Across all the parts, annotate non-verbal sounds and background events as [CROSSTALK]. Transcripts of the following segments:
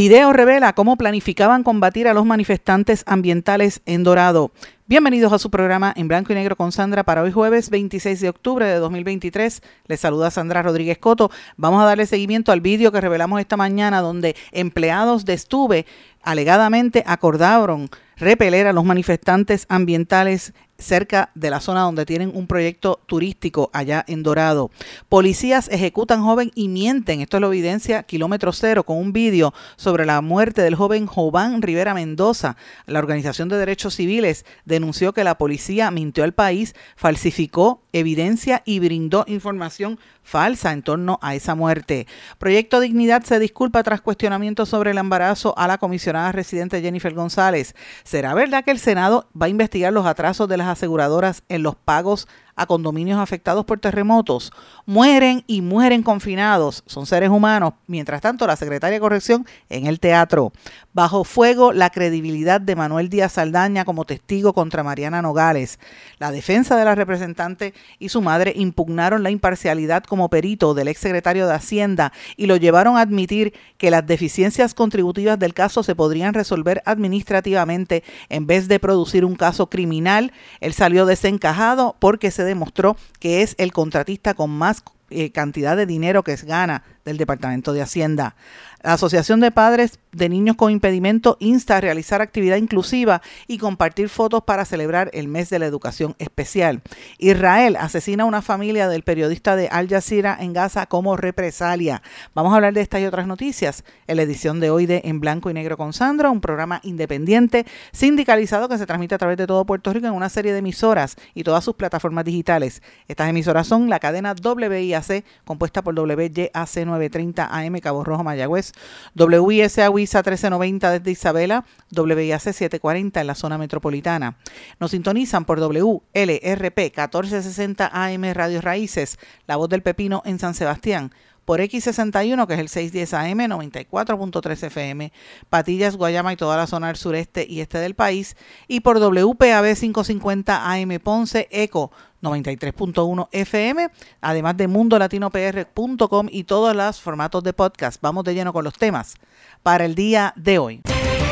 Video revela cómo planificaban combatir a los manifestantes ambientales en Dorado. Bienvenidos a su programa en blanco y negro con Sandra para hoy jueves 26 de octubre de 2023. Les saluda Sandra Rodríguez Coto. Vamos a darle seguimiento al vídeo que revelamos esta mañana donde empleados de Estuve alegadamente acordaron repeler a los manifestantes ambientales cerca de la zona donde tienen un proyecto turístico allá en Dorado. Policías ejecutan joven y mienten. Esto lo evidencia Kilómetro Cero con un vídeo sobre la muerte del joven Jován Rivera Mendoza. La Organización de Derechos Civiles denunció que la policía mintió al país, falsificó evidencia y brindó información falsa en torno a esa muerte. Proyecto Dignidad se disculpa tras cuestionamientos sobre el embarazo a la comisionada residente Jennifer González. ¿Será verdad que el Senado va a investigar los atrasos de las aseguradoras en los pagos a condominios afectados por terremotos. Mueren y mueren confinados. Son seres humanos. Mientras tanto, la secretaria de Corrección en el teatro. Bajo fuego la credibilidad de Manuel Díaz Saldaña como testigo contra Mariana Nogales. La defensa de la representante y su madre impugnaron la imparcialidad como perito del exsecretario de Hacienda y lo llevaron a admitir que las deficiencias contributivas del caso se podrían resolver administrativamente en vez de producir un caso criminal. Él salió desencajado porque se demostró que es el contratista con más eh, cantidad de dinero que gana del Departamento de Hacienda. La Asociación de Padres de Niños con Impedimento insta a realizar actividad inclusiva y compartir fotos para celebrar el mes de la educación especial. Israel asesina a una familia del periodista de Al Jazeera en Gaza como represalia. Vamos a hablar de estas y otras noticias en la edición de hoy de En Blanco y Negro con Sandra, un programa independiente sindicalizado que se transmite a través de todo Puerto Rico en una serie de emisoras y todas sus plataformas digitales. Estas emisoras son la cadena WIAC compuesta por WYAC 930 AM Cabo Rojo Mayagüez. WISA WISA 1390 desde Isabela, WIAC 740 en la zona metropolitana. Nos sintonizan por WLRP 1460 AM Radio Raíces, La Voz del Pepino en San Sebastián. Por X61, que es el 610 AM, 94.3 FM, Patillas, Guayama y toda la zona del sureste y este del país, y por WPAB 550 AM Ponce, ECO 93.1 FM, además de mundolatinopr.com y todos los formatos de podcast. Vamos de lleno con los temas para el día de hoy.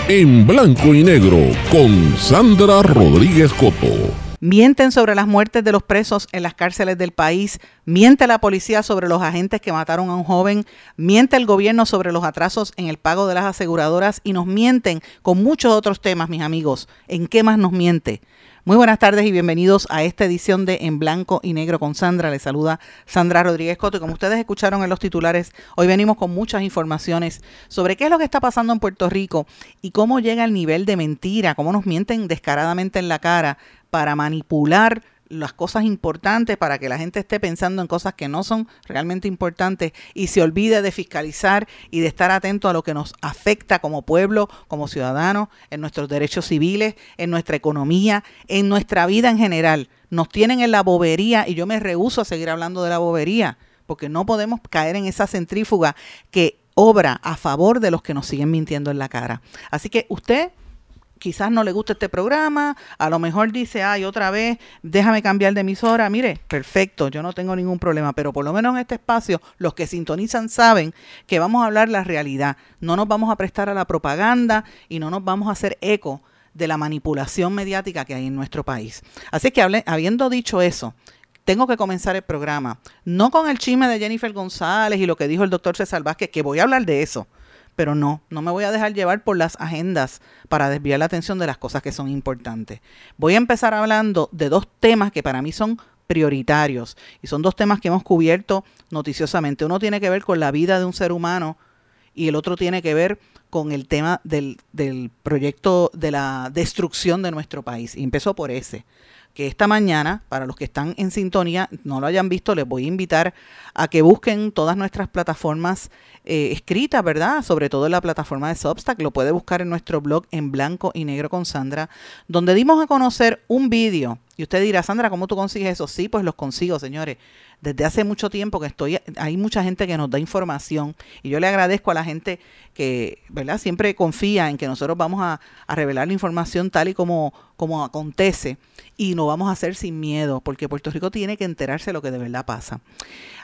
En blanco y negro con Sandra Rodríguez Coto. Mienten sobre las muertes de los presos en las cárceles del país, miente la policía sobre los agentes que mataron a un joven, miente el gobierno sobre los atrasos en el pago de las aseguradoras y nos mienten con muchos otros temas, mis amigos. ¿En qué más nos miente? Muy buenas tardes y bienvenidos a esta edición de En Blanco y Negro con Sandra. Les saluda Sandra Rodríguez Coto. Y como ustedes escucharon en los titulares, hoy venimos con muchas informaciones sobre qué es lo que está pasando en Puerto Rico y cómo llega el nivel de mentira, cómo nos mienten descaradamente en la cara para manipular las cosas importantes para que la gente esté pensando en cosas que no son realmente importantes y se olvide de fiscalizar y de estar atento a lo que nos afecta como pueblo, como ciudadanos, en nuestros derechos civiles, en nuestra economía, en nuestra vida en general. Nos tienen en la bobería y yo me rehuso a seguir hablando de la bobería porque no podemos caer en esa centrífuga que obra a favor de los que nos siguen mintiendo en la cara. Así que usted quizás no le gusta este programa, a lo mejor dice, ay, otra vez, déjame cambiar de emisora. Mire, perfecto, yo no tengo ningún problema, pero por lo menos en este espacio, los que sintonizan saben que vamos a hablar la realidad. No nos vamos a prestar a la propaganda y no nos vamos a hacer eco de la manipulación mediática que hay en nuestro país. Así que habiendo dicho eso, tengo que comenzar el programa, no con el chisme de Jennifer González y lo que dijo el doctor César Vázquez, que voy a hablar de eso pero no, no me voy a dejar llevar por las agendas para desviar la atención de las cosas que son importantes. Voy a empezar hablando de dos temas que para mí son prioritarios y son dos temas que hemos cubierto noticiosamente. Uno tiene que ver con la vida de un ser humano y el otro tiene que ver con el tema del, del proyecto de la destrucción de nuestro país. Y empezó por ese que esta mañana, para los que están en sintonía, no lo hayan visto, les voy a invitar a que busquen todas nuestras plataformas eh, escritas, ¿verdad? Sobre todo en la plataforma de Substack, lo puede buscar en nuestro blog en blanco y negro con Sandra, donde dimos a conocer un vídeo. Y usted dirá, Sandra, ¿cómo tú consigues eso? Sí, pues los consigo, señores desde hace mucho tiempo que estoy, hay mucha gente que nos da información y yo le agradezco a la gente que, ¿verdad? Siempre confía en que nosotros vamos a, revelar la información tal y como, como acontece y no vamos a hacer sin miedo, porque Puerto Rico tiene que enterarse de lo que de verdad pasa.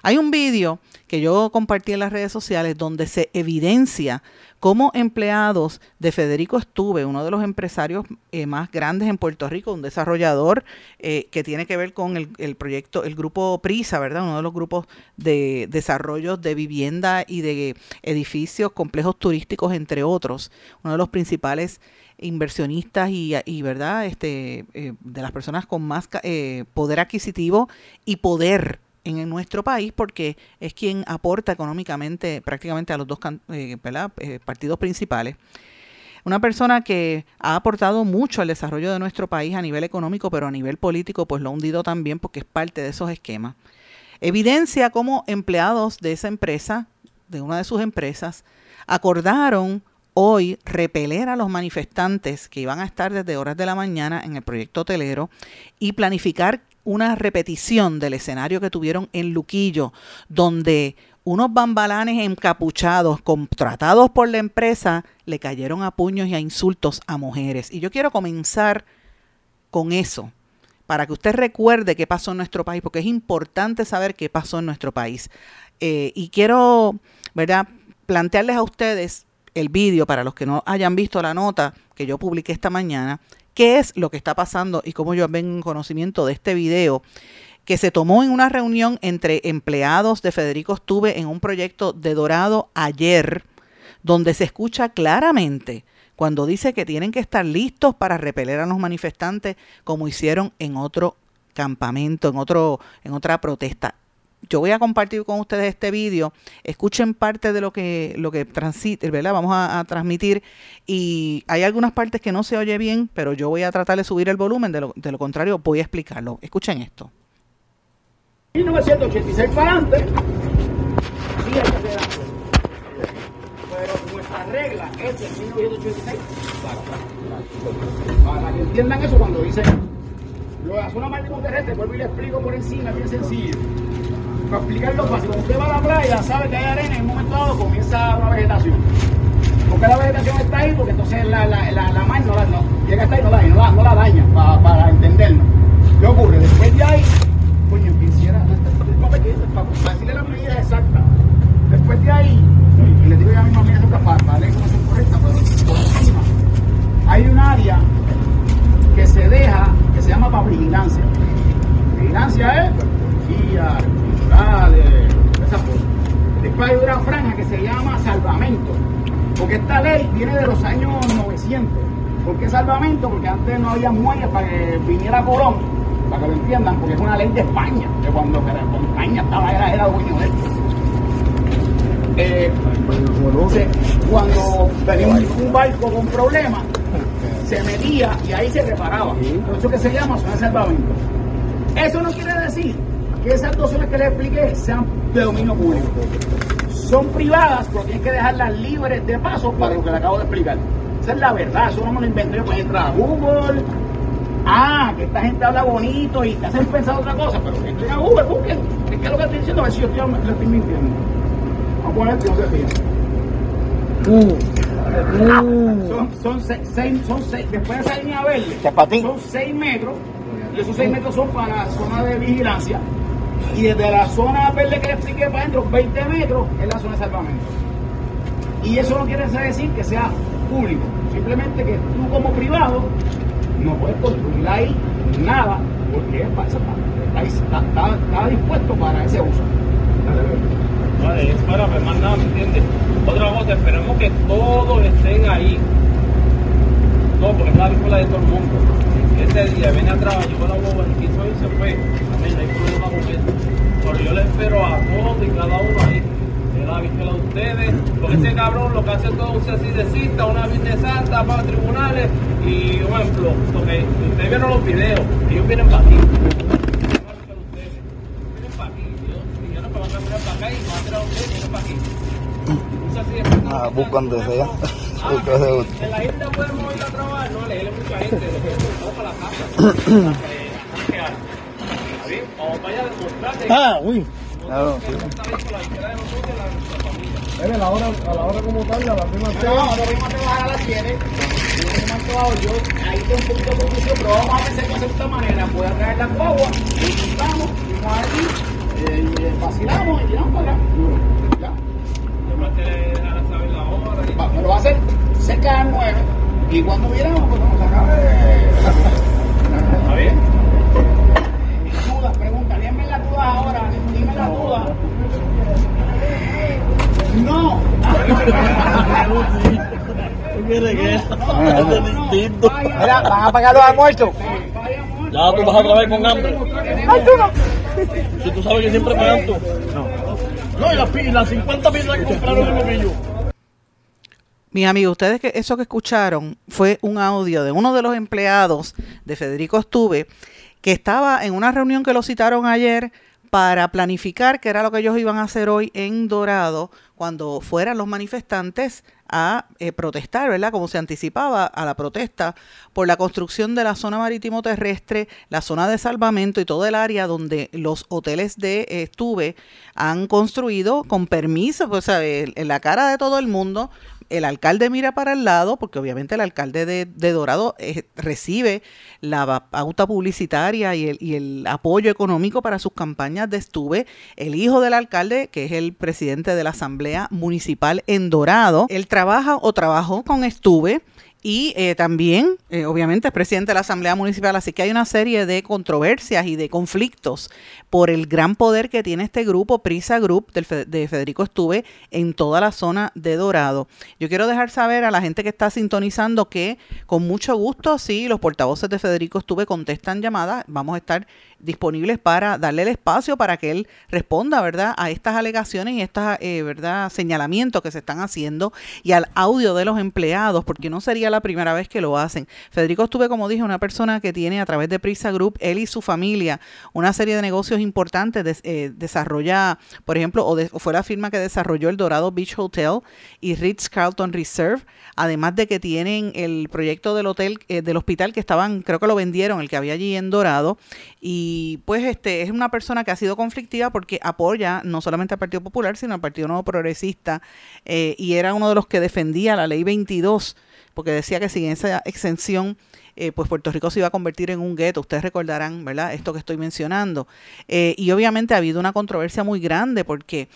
Hay un vídeo que yo compartí en las redes sociales donde se evidencia cómo empleados de Federico Estuve, uno de los empresarios eh, más grandes en Puerto Rico, un desarrollador eh, que tiene que ver con el, el, proyecto, el grupo Prisa, ¿verdad? Uno de los grupos de desarrollo de vivienda y de edificios, complejos turísticos, entre otros, uno de los principales inversionistas y, y verdad este eh, de las personas con más poder adquisitivo y poder en nuestro país porque es quien aporta económicamente prácticamente a los dos eh, eh, partidos principales. Una persona que ha aportado mucho al desarrollo de nuestro país a nivel económico, pero a nivel político, pues lo ha hundido también porque es parte de esos esquemas. Evidencia cómo empleados de esa empresa, de una de sus empresas, acordaron hoy repeler a los manifestantes que iban a estar desde horas de la mañana en el proyecto hotelero y planificar una repetición del escenario que tuvieron en Luquillo, donde unos bambalanes encapuchados, contratados por la empresa, le cayeron a puños y a insultos a mujeres. Y yo quiero comenzar con eso, para que usted recuerde qué pasó en nuestro país, porque es importante saber qué pasó en nuestro país. Eh, y quiero, ¿verdad?, plantearles a ustedes el vídeo, para los que no hayan visto la nota que yo publiqué esta mañana, qué es lo que está pasando y cómo yo vengo en conocimiento de este video que se tomó en una reunión entre empleados de Federico Estuve en un proyecto de Dorado ayer, donde se escucha claramente cuando dice que tienen que estar listos para repeler a los manifestantes como hicieron en otro campamento, en otro en otra protesta yo voy a compartir con ustedes este vídeo. Escuchen parte de lo que, lo que transite, ¿verdad? Vamos a, transmitir. Y hay algunas partes que no se oye bien, pero yo voy a tratar de subir el volumen. De lo, de lo contrario, voy a explicarlo. Escuchen esto. 1986 para adelante, regla es el 1986 para, que entiendan eso cuando dicen lo de la zona marítima terrestre, vuelvo y le explico por encima, bien sencillo para explicarlo fácil, cuando usted va a la playa, sabe que hay arena y en un momento dado comienza una vegetación. Porque la vegetación está ahí, porque entonces la, la, la, la mar no la, no, llega hasta ahí no la, no la, no la daña, para, para entendernos. ¿Qué ocurre? Después de ahí, coño, quisiera, para decirle la medida exacta, después de ahí, y le digo ya a mi mamá esa para, para cómo son correctas, pero por encima, hay un área que se deja, que se llama para vigilancia. Vigilancia es, policía, de esa forma. Después hay una franja que se llama salvamento, porque esta ley viene de los años 900. ¿Por qué salvamento? Porque antes no había muelles para que viniera Colón, para que lo entiendan, porque es una ley de España, de cuando, España estaba, era, era dueño de esto. Eh, cuando venía un, barco con problemas, se metía y ahí se reparaba. Eso que se llama zona de salvamento. Eso no quiere decir que esas dos zonas que les expliqué sean de dominio público. Son privadas, pero tienen que dejarlas libres de paso para lo que le acabo de explicar. Esa es la verdad, eso no me lo inventé pues entrar a Google. Ah, que esta gente habla bonito y te hacen pensar otra cosa, pero entren a Google, busquen. Es que lo que estoy diciendo, a ver si yo estoy, lo estoy mintiendo. Vamos a poner. Son, son, seis, son seis, después de esa línea verde, son seis metros, y esos seis metros son para zona de vigilancia, y desde la zona verde que le expliqué para adentro, 20 metros, es la zona de salvamento. Y eso no quiere decir que sea público, simplemente que tú como privado no puedes construir ahí nada, porque está, está, está, dispuesto para ese uso. Vale, más nada, ¿me entiendes? Otra cosa, esperemos que todos estén ahí. No, porque es la vícula de todo el mundo. Ese día viene atrás, llegó la boba, y quiso y se fue. Amén, hay problema con eso. Pero yo le espero a todos y cada uno ahí. El la bichuela de ustedes, porque ese cabrón lo que hace todo es así de cita, una de santa para tribunales y un ejemplo, porque ustedes vieron los videos, ellos vienen para aquí. Vienen para aquí, yo no puedo caminar para acá y van a tirar a ustedes, vienen para aquí. Ah, buscan donde sea. En la isla podemos ir a trabajar, no, le mucha gente, lo que vamos para la casa. Vamos para allá demostrarle. Ah, uy. Claro, sí. a la hora, a la hora como tal, a la prima No, no, nos vimos a trabajar a las 7. Yo, ahí tengo un poquito de confusión, pero vamos a hacer de esta manera. Voy a traer la guagua, y juntamos, fuimos allí, eh, vacilamos y tiramos para acá. Ya. Después que le dejarán saber la hora. Va, me lo va a hacer cerca de las 9. Y cuando miramos, pues vamos a acabe. ¿Está bien? Dudas, pregunta, dime las dudas ahora, dime las dudas. No. Mira, van a pagar los almuerzos. Ya tú vas otra vez con hambre. Si tú sabes que siempre pagan tú. No. No, y las, pi- las 50 pizzas que compraron en los millos. Mis amigos, ustedes que eso que escucharon fue un audio de uno de los empleados de Federico Estuve que estaba en una reunión que lo citaron ayer para planificar qué era lo que ellos iban a hacer hoy en Dorado cuando fueran los manifestantes a eh, protestar, ¿verdad? Como se anticipaba a la protesta por la construcción de la zona marítimo terrestre, la zona de salvamento y todo el área donde los hoteles de Estuve han construido con permiso, pues, en la cara de todo el mundo, el alcalde mira para el lado, porque obviamente el alcalde de, de Dorado eh, recibe la pauta publicitaria y el, y el apoyo económico para sus campañas de Estuve. El hijo del alcalde, que es el presidente de la Asamblea Municipal en Dorado, él trabaja o trabajó con Estuve. Y eh, también, eh, obviamente, es presidente de la Asamblea Municipal, así que hay una serie de controversias y de conflictos por el gran poder que tiene este grupo, Prisa Group, del de Federico Estuve, en toda la zona de Dorado. Yo quiero dejar saber a la gente que está sintonizando que con mucho gusto, sí, los portavoces de Federico Estuve contestan llamadas, vamos a estar disponibles para darle el espacio para que él responda, ¿verdad?, a estas alegaciones y estos, eh, ¿verdad?, señalamientos que se están haciendo y al audio de los empleados, porque no sería la primera vez que lo hacen. Federico Estuve, como dije, una persona que tiene a través de Prisa Group, él y su familia, una serie de negocios importantes, eh, desarrolla, por ejemplo, o, de- o fue la firma que desarrolló el Dorado Beach Hotel y Ritz Carlton Reserve, además de que tienen el proyecto del hotel, eh, del hospital que estaban, creo que lo vendieron, el que había allí en Dorado, y pues este es una persona que ha sido conflictiva porque apoya no solamente al Partido Popular, sino al Partido Nuevo Progresista, eh, y era uno de los que defendía la ley 22, porque decía que sin esa exención eh, pues Puerto Rico se iba a convertir en un gueto. Ustedes recordarán, ¿verdad? Esto que estoy mencionando. Eh, y obviamente ha habido una controversia muy grande porque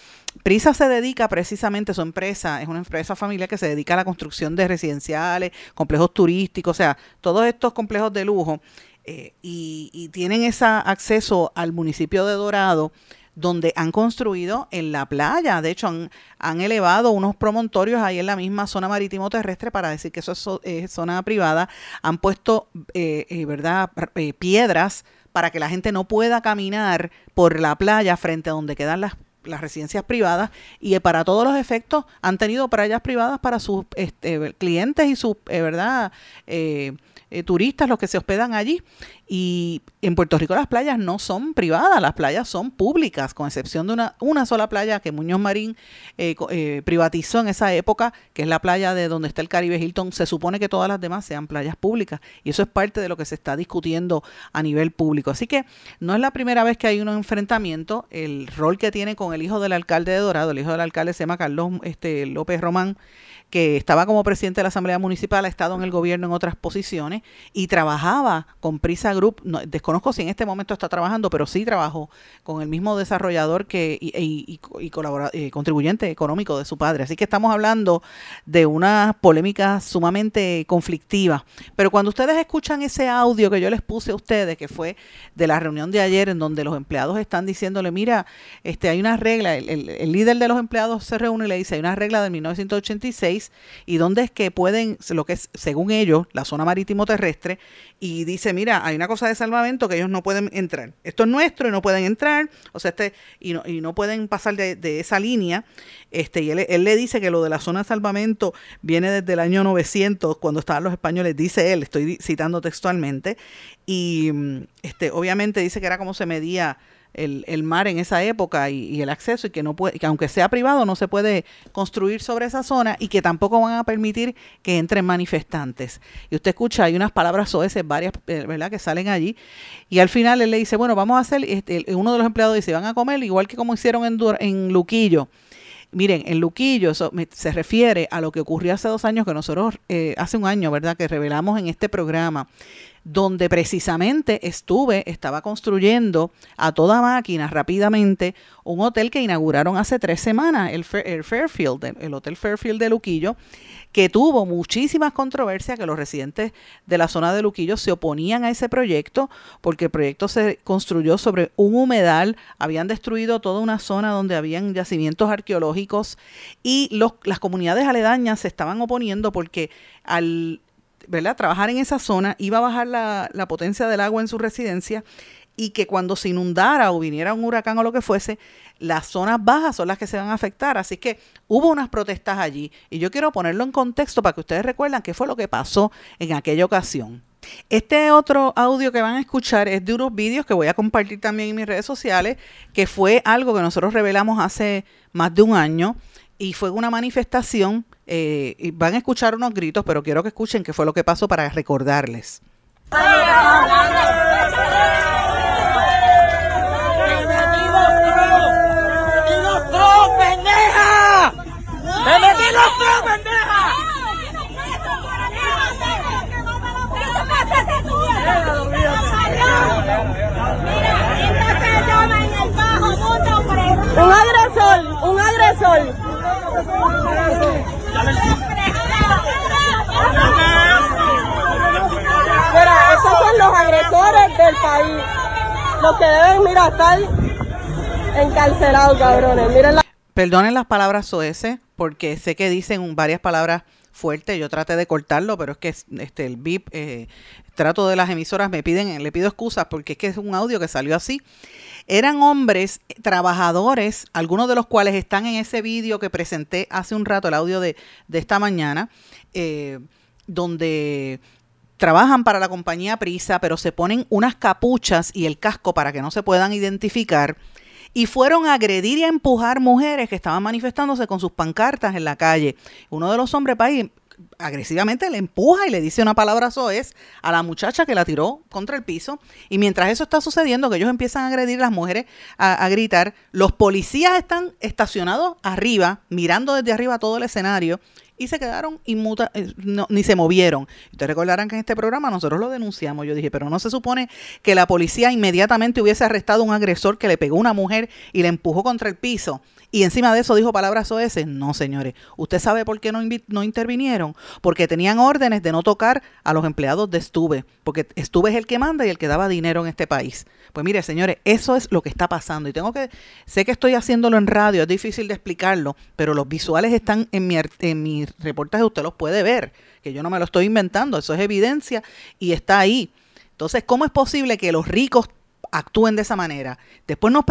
Prisa se dedica precisamente, su empresa es una empresa familiar que se dedica a la construcción de residenciales, complejos turísticos, o sea, todos estos complejos de lujo. Eh, y, y tienen ese acceso al municipio de Dorado donde han construido en la playa. De hecho, han, han elevado unos promontorios ahí en la misma zona marítimo terrestre para decir que eso es, zo- es zona privada. Han puesto, eh, eh, ¿verdad?, Eh, piedras para que la gente no pueda caminar por la playa frente a donde quedan las las residencias privadas y eh, para todos los efectos han tenido playas privadas para sus este, clientes y sus, eh, ¿verdad? Eh, eh, turistas, los que se hospedan allí. Y en Puerto Rico las playas no son privadas, las playas son públicas, con excepción de una, una sola playa que Muñoz Marín eh, eh, privatizó en esa época, que es la playa de donde está el Caribe Hilton. Se supone que todas las demás sean playas públicas y eso es parte de lo que se está discutiendo a nivel público. Así que no es la primera vez que hay un enfrentamiento. El rol que tiene con el hijo del alcalde de Dorado, el hijo del alcalde se llama Carlos este, López Román, que estaba como presidente de la Asamblea Municipal, ha estado en el gobierno en otras posiciones y trabajaba con Prisa Group. No, desconozco si en este momento está trabajando, pero sí trabajó con el mismo desarrollador que y, y- y- eh, contribuyente económico de su padre. Así que estamos hablando de una polémica sumamente conflictiva. Pero cuando ustedes escuchan ese audio que yo les puse a ustedes, que fue de la reunión de ayer, en donde los empleados están diciéndole, mira, este, hay unas regla, el, líder de los empleados se reúne y le dice, hay una regla de 1986 y donde es que pueden, lo que es, según ellos, la zona marítimo terrestre, y dice, mira, hay una cosa de salvamento que ellos no pueden entrar. Esto es nuestro y no pueden entrar, o sea, este, y no, y no pueden pasar de, esa línea. Este, y él, él, le dice que lo de la zona de salvamento viene desde el año 900, cuando estaban los españoles, dice él, estoy citando textualmente, y mm, este, obviamente dice que era como se medía el, mar en esa época y, el acceso y que no puede, que aunque sea privado no se puede construir sobre esa zona y que tampoco van a permitir que entren manifestantes. Y usted escucha, hay unas palabras soeces, varias, eh, ¿verdad?, que salen allí. Y al final él le dice, bueno, vamos a hacer, este, uno de los empleados dice, van a comer igual que como hicieron en, en Luquillo. Miren, en Luquillo eso se refiere a lo que ocurrió hace dos años que nosotros, eh, hace un año, ¿verdad?, que revelamos en este programa donde precisamente estuve, estaba construyendo a toda máquina rápidamente un hotel que inauguraron hace tres semanas, el, Fairfield, el Hotel Fairfield de Luquillo, que tuvo muchísimas controversias, que los residentes de la zona de Luquillo se oponían a ese proyecto, porque el proyecto se construyó sobre un humedal, habían destruido toda una zona donde habían yacimientos arqueológicos y los, las comunidades aledañas se estaban oponiendo porque al ¿verdad? trabajar en esa zona, iba a bajar la, la potencia del agua en su residencia y que cuando se inundara o viniera un huracán o lo que fuese, las zonas bajas son las que se van a afectar. Así que hubo unas protestas allí y yo quiero ponerlo en contexto para que ustedes recuerden qué fue lo que pasó en aquella ocasión. Este otro audio que van a escuchar es de unos vídeos que voy a compartir también en mis redes sociales, que fue algo que nosotros revelamos hace más de un año y fue una manifestación eh, y van a escuchar unos gritos, pero quiero que escuchen qué fue lo que pasó para recordarles. Un agresor, un agresor. Mira, estos son los agresores del país. Los que deben, mira, estar encarcelados, cabrones. Miren la... Perdonen las palabras soeces, porque sé que dicen varias palabras fuertes. Yo traté de cortarlo, pero es que este el VIP, eh, trato de las emisoras, me piden, le pido excusas porque es que es un audio que salió así eran hombres trabajadores, algunos de los cuales están en ese vídeo que presenté hace un rato, el audio de, esta mañana, eh, donde trabajan para la compañía Prisa, pero se ponen unas capuchas y el casco para que no se puedan identificar y fueron a agredir y a empujar mujeres que estaban manifestándose con sus pancartas en la calle. Uno de los hombres país agresivamente le empuja y le dice una palabra soez a la muchacha que la tiró contra el piso. Y mientras eso está sucediendo, que ellos empiezan a agredir a las mujeres, a, gritar, los policías están estacionados arriba, mirando desde arriba todo el escenario y se quedaron inmuta, eh, ni se movieron. Ustedes recordarán que en este programa nosotros lo denunciamos. Yo dije, pero no se supone que la policía inmediatamente hubiese arrestado a un agresor que le pegó a una mujer y le empujó contra el piso y encima de eso dijo palabras OS. No, señores. ¿Usted sabe por qué no, no intervinieron? Porque tenían órdenes de no tocar a los empleados de Estuve. Porque Estuve es el que manda y el que daba dinero en este país. Pues mire, señores, eso es lo que está pasando. Y tengo que, sé que estoy haciéndolo en radio, es difícil de explicarlo, pero los visuales están en mi, en mi reportaje, usted los puede ver, que yo no me lo estoy inventando, eso es evidencia y está ahí. Entonces, ¿cómo es posible que los ricos actúen de esa manera. Después nos,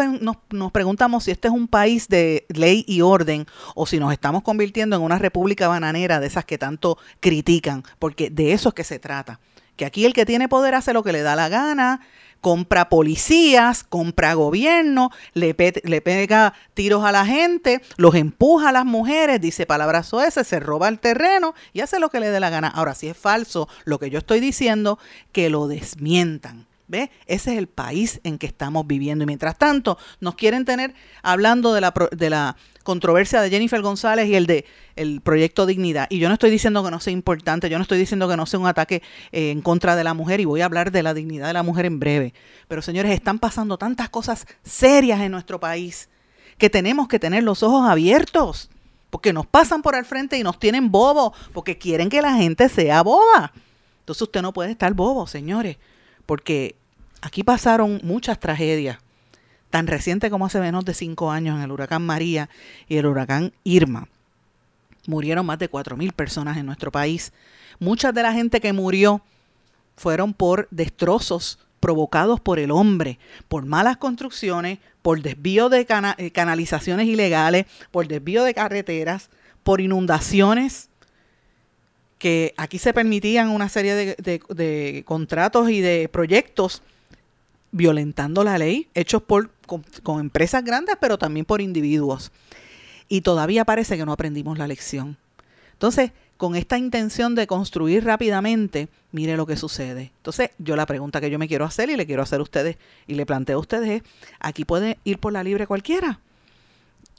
nos, preguntamos si este es un país de ley y orden o si nos estamos convirtiendo en una república bananera de esas que tanto critican, porque de eso es que se trata. Que aquí el que tiene poder hace lo que le da la gana, compra policías, compra gobierno, le, le pega tiros a la gente, los empuja a las mujeres, dice palabras soeces, se roba el terreno y hace lo que le dé la gana. Ahora, si es falso lo que yo estoy diciendo, que lo desmientan ¿Ve? Ese es el país en que estamos viviendo. Y mientras tanto, nos quieren tener hablando de la, de la controversia de Jennifer González y el de el proyecto Dignidad. Y yo no estoy diciendo que no sea importante, yo no estoy diciendo que no sea un ataque eh, en contra de la mujer y voy a hablar de la dignidad de la mujer en breve. Pero señores, están pasando tantas cosas serias en nuestro país que tenemos que tener los ojos abiertos. Porque nos pasan por al frente y nos tienen bobos, porque quieren que la gente sea boba. Entonces usted no puede estar bobo, señores porque aquí pasaron muchas tragedias. tan reciente como hace menos de cinco años en el huracán María y el huracán Irma. Murieron más de 4.000 personas en nuestro país. Muchas de la gente que murió fueron por destrozos provocados por el hombre, por malas construcciones, por desvío de eh, canalizaciones ilegales, por desvío de carreteras, por inundaciones, que aquí se permitían una serie de, contratos y de proyectos violentando la ley, hechos por, con, empresas grandes, pero también por individuos. Y todavía parece que no aprendimos la lección. Entonces, con esta intención de construir rápidamente, mire lo que sucede. Entonces, yo la pregunta que yo me quiero hacer y le quiero hacer a ustedes y le planteo a ustedes es, ¿aquí puede ir por la libre cualquiera?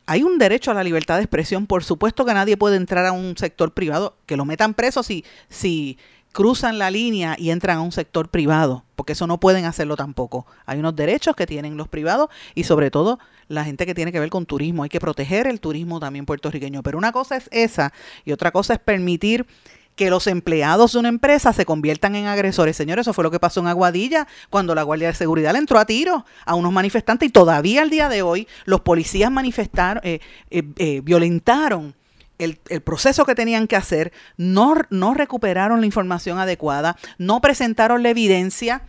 Hay un derecho a la libertad de expresión. Por supuesto que nadie puede entrar a un sector privado, que lo metan preso si, si cruzan la línea y entran a un sector privado, porque eso no pueden hacerlo tampoco. Hay unos derechos que tienen los privados y sobre todo la gente que tiene que ver con turismo. Hay que proteger el turismo también puertorriqueño. Pero una cosa es esa y otra cosa es permitir que los empleados de una empresa se conviertan en agresores. Señores, eso fue lo que pasó en Aguadilla cuando la Guardia de Seguridad le entró a tiro a unos manifestantes y todavía al día de hoy los policías manifestaron, eh, eh, eh, violentaron el, proceso que tenían que hacer, no, no recuperaron la información adecuada, no presentaron la evidencia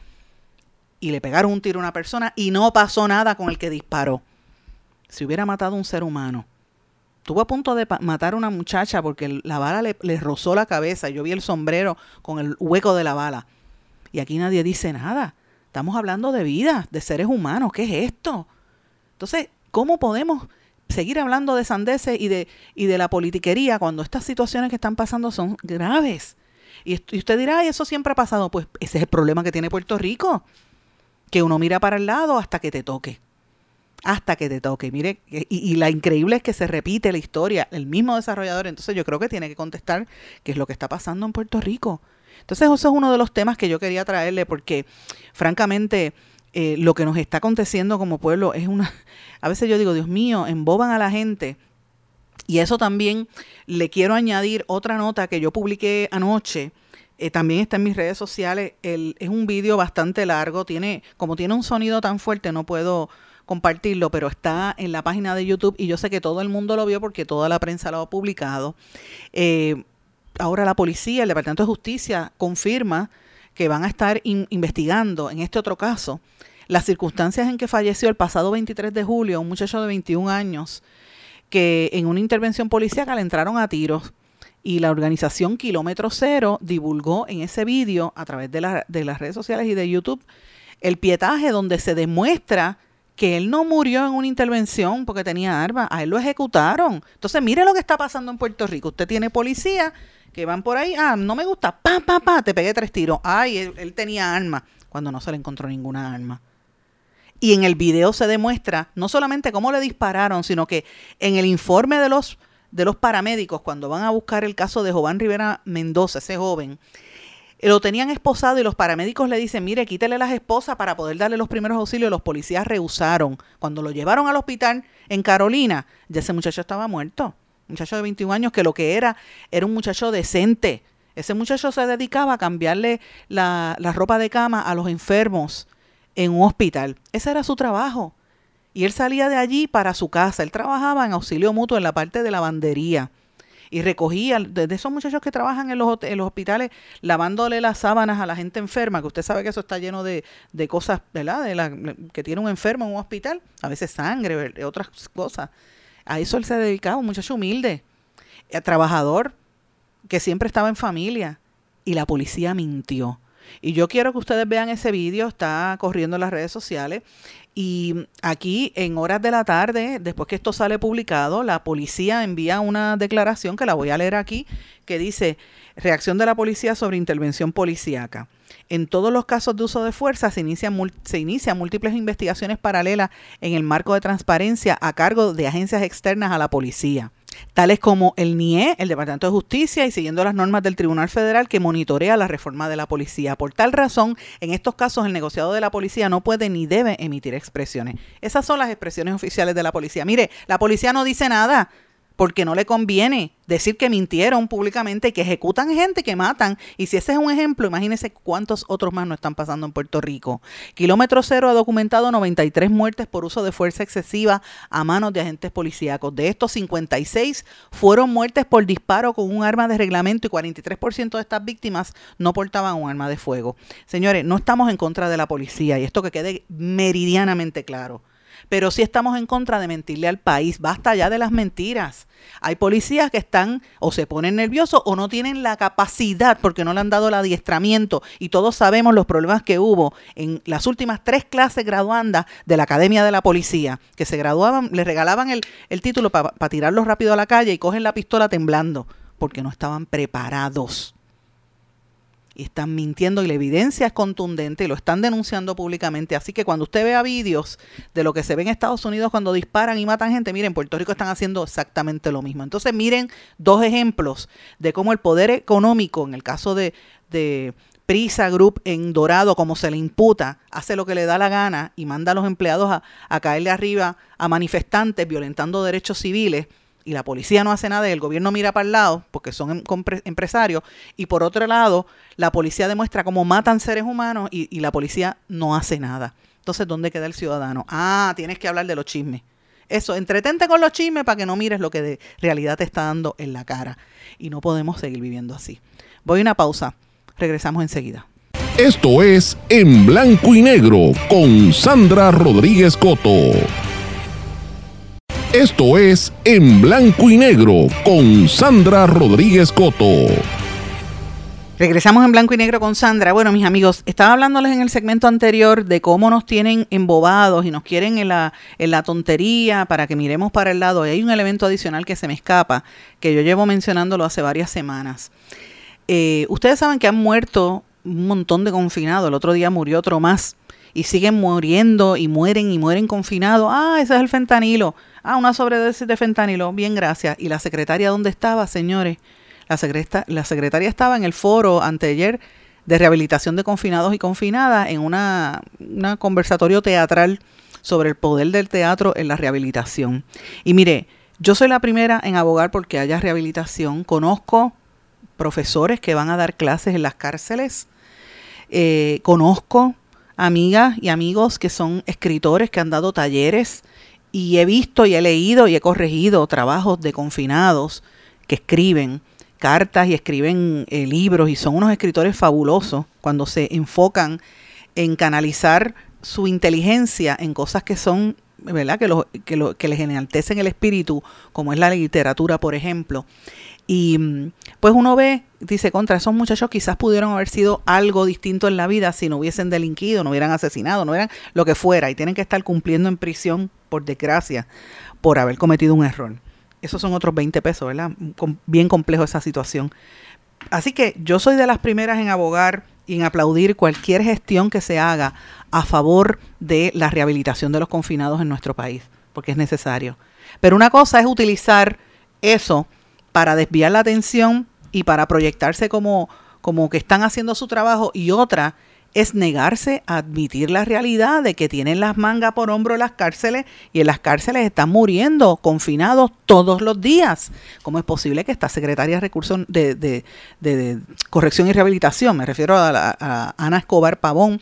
y le pegaron un tiro a una persona y no pasó nada con el que disparó. Si hubiera matado a un ser humano, Estuvo a punto de matar a una muchacha porque la bala le, rozó la cabeza. Yo vi el sombrero con el hueco de la bala. Y aquí nadie dice nada. Estamos hablando de vida, de seres humanos. ¿Qué es esto? Entonces, ¿cómo podemos seguir hablando de sandeces y de, la politiquería cuando estas situaciones que están pasando son graves? Y, y usted dirá, Ay, eso siempre ha pasado. Pues ese es el problema que tiene Puerto Rico. Que uno mira para el lado hasta que te toque hasta que te toque. Mire, y, la increíble es que se repite la historia, el mismo desarrollador, entonces yo creo que tiene que contestar qué es lo que está pasando en Puerto Rico. Entonces, eso es uno de los temas que yo quería traerle porque, francamente, eh, lo que nos está aconteciendo como pueblo es una... [LAUGHS] A veces yo digo, Dios mío, emboban a la gente. Y eso también le quiero añadir otra nota que yo publiqué anoche. Eh, también está en mis redes sociales. Es un vídeo bastante largo. Tiene, como tiene un sonido tan fuerte, no puedo compartirlo, pero está en la página de YouTube y yo sé que todo el mundo lo vio porque toda la prensa lo ha publicado. Eh, ahora la policía, el Departamento de Justicia confirma que van a estar investigando en este otro caso las circunstancias en que falleció el pasado 23 de julio un muchacho de 21 años que en una intervención policíaca le entraron a tiros y la organización Kilómetro Cero divulgó en ese vídeo a través de, de las redes sociales y de YouTube el pietaje donde se demuestra que él no murió en una intervención porque tenía armas, a él lo ejecutaron. Entonces, mire lo que está pasando en Puerto Rico. Usted tiene policía que van por ahí, ah, no me gusta, pa, pa, pa, te pegué tres tiros. Ay, él, tenía armas, cuando no se le encontró ninguna arma. Y en el video se demuestra no solamente cómo le dispararon, sino que en el informe de los, de los paramédicos, cuando van a buscar el caso de Jovan Rivera Mendoza, ese joven, lo tenían esposado y los paramédicos le dicen, mire, quítele las esposas para poder darle los primeros auxilios. Los policías rehusaron. Cuando lo llevaron al hospital en Carolina, ya ese muchacho estaba muerto. Muchacho de 21 años que lo que era era un muchacho decente. Ese muchacho se dedicaba a cambiarle la, la ropa de cama a los enfermos en un hospital. Ese era su trabajo. Y él salía de allí para su casa. Él trabajaba en auxilio mutuo en la parte de lavandería y recogía de esos muchachos que trabajan en los, en los hospitales lavándole las sábanas a la gente enferma, que usted sabe que eso está lleno de, de cosas, ¿verdad? De la, que tiene un enfermo en un hospital, a veces sangre, otras cosas. A eso él se dedicaba, un muchacho humilde, eh, trabajador, que siempre estaba en familia. Y la policía mintió. Y yo quiero que ustedes vean ese vídeo, está corriendo en las redes sociales. Y aquí, en horas de la tarde, después que esto sale publicado, la policía envía una declaración que la voy a leer aquí, que dice, reacción de la policía sobre intervención policíaca. En todos los casos de uso de fuerza se inician, se inician múltiples investigaciones paralelas en el marco de transparencia a cargo de agencias externas a la policía tales como el NIE, el Departamento de Justicia, y siguiendo las normas del Tribunal Federal que monitorea la reforma de la policía. Por tal razón, en estos casos el negociado de la policía no puede ni debe emitir expresiones. Esas son las expresiones oficiales de la policía. Mire, la policía no dice nada. Porque no le conviene decir que mintieron públicamente que ejecutan gente, que matan. Y si ese es un ejemplo, imagínense cuántos otros más no están pasando en Puerto Rico. Kilómetro Cero ha documentado 93 muertes por uso de fuerza excesiva a manos de agentes policíacos. De estos, 56 fueron muertes por disparo con un arma de reglamento y 43% de estas víctimas no portaban un arma de fuego. Señores, no estamos en contra de la policía y esto que quede meridianamente claro pero sí estamos en contra de mentirle al país. Basta ya de las mentiras. Hay policías que están o se ponen nerviosos o no tienen la capacidad porque no le han dado el adiestramiento y todos sabemos los problemas que hubo en las últimas tres clases graduandas de la Academia de la Policía, que se graduaban, les regalaban el, el título para tirarlos rápido a la calle y cogen la pistola temblando porque no estaban preparados están mintiendo y la evidencia es contundente y lo están denunciando públicamente. Así que cuando usted vea vídeos de lo que se ve en Estados Unidos cuando disparan y matan gente, miren, en Puerto Rico están haciendo exactamente lo mismo. Entonces miren dos ejemplos de cómo el poder económico, en el caso de, de Prisa Group en Dorado, como se le imputa, hace lo que le da la gana y manda a los empleados a caerle arriba a manifestantes violentando derechos civiles y la policía no hace nada y el gobierno mira para el lado porque son em, empresarios y por otro lado la policía demuestra cómo matan seres humanos y, la policía no hace nada. Entonces, ¿dónde queda el ciudadano? Ah, tienes que hablar de los chismes. Eso, entretente con los chismes para que no mires lo que de realidad te está dando en la cara. Y no podemos seguir viviendo así. Voy a una pausa. Regresamos enseguida. Esto es En Blanco y Negro con Sandra Rodríguez Coto. Esto es En Blanco y Negro con Sandra Rodríguez Coto. Regresamos en blanco y negro con Sandra. Bueno, mis amigos, estaba hablándoles en el segmento anterior de cómo nos tienen embobados y nos quieren en la, tontería para que miremos para el lado. Y hay un elemento adicional que se me escapa, que yo llevo mencionándolo hace varias semanas. Eh, ustedes saben que han muerto un montón de confinados. El otro día murió otro más. Y siguen muriendo y mueren y mueren confinados. Ah, ese es el fentanilo. Ah, una sobredosis de fentanilo, bien, gracias. ¿Y la secretaria dónde estaba, señores? La, la secretaria estaba en el foro anteayer de rehabilitación de confinados y confinadas en una, una conversatorio teatral sobre el poder del teatro en la rehabilitación. Y mire, yo soy la primera en abogar porque haya rehabilitación. Conozco profesores que van a dar clases en las cárceles. Eh, conozco amigas y amigos que son escritores que han dado talleres y he visto y he leído y he corregido trabajos de confinados que escriben cartas y escriben eh, libros y son unos escritores fabulosos cuando se enfocan en canalizar su inteligencia en cosas que son, ¿verdad? Que, lo, que, lo, que les enaltecen el espíritu, como es la literatura, por ejemplo. Y mm, pues uno ve, dice, contra esos muchachos quizás pudieron haber sido algo distinto en la vida si no hubiesen delinquido, no hubieran asesinado, no hubieran lo que fuera, y tienen que estar cumpliendo en prisión, por desgracia, por haber cometido un error. Esos son otros 20 pesos, ¿verdad? Bien complejo esa situación. Así que yo soy de las primeras en abogar y en aplaudir cualquier gestión que se haga a favor de la rehabilitación de los confinados en nuestro país, porque es necesario. Pero una cosa es utilizar eso para desviar la atención y para proyectarse como, como que están haciendo su trabajo y otra es negarse a admitir la realidad de que tienen las mangas por hombro las cárceles y en las cárceles están muriendo confinados todos los días. ¿Cómo es posible que esta secretaria de Recursos de, de, Corrección y Rehabilitación, me refiero a, a, Ana Escobar Pavón,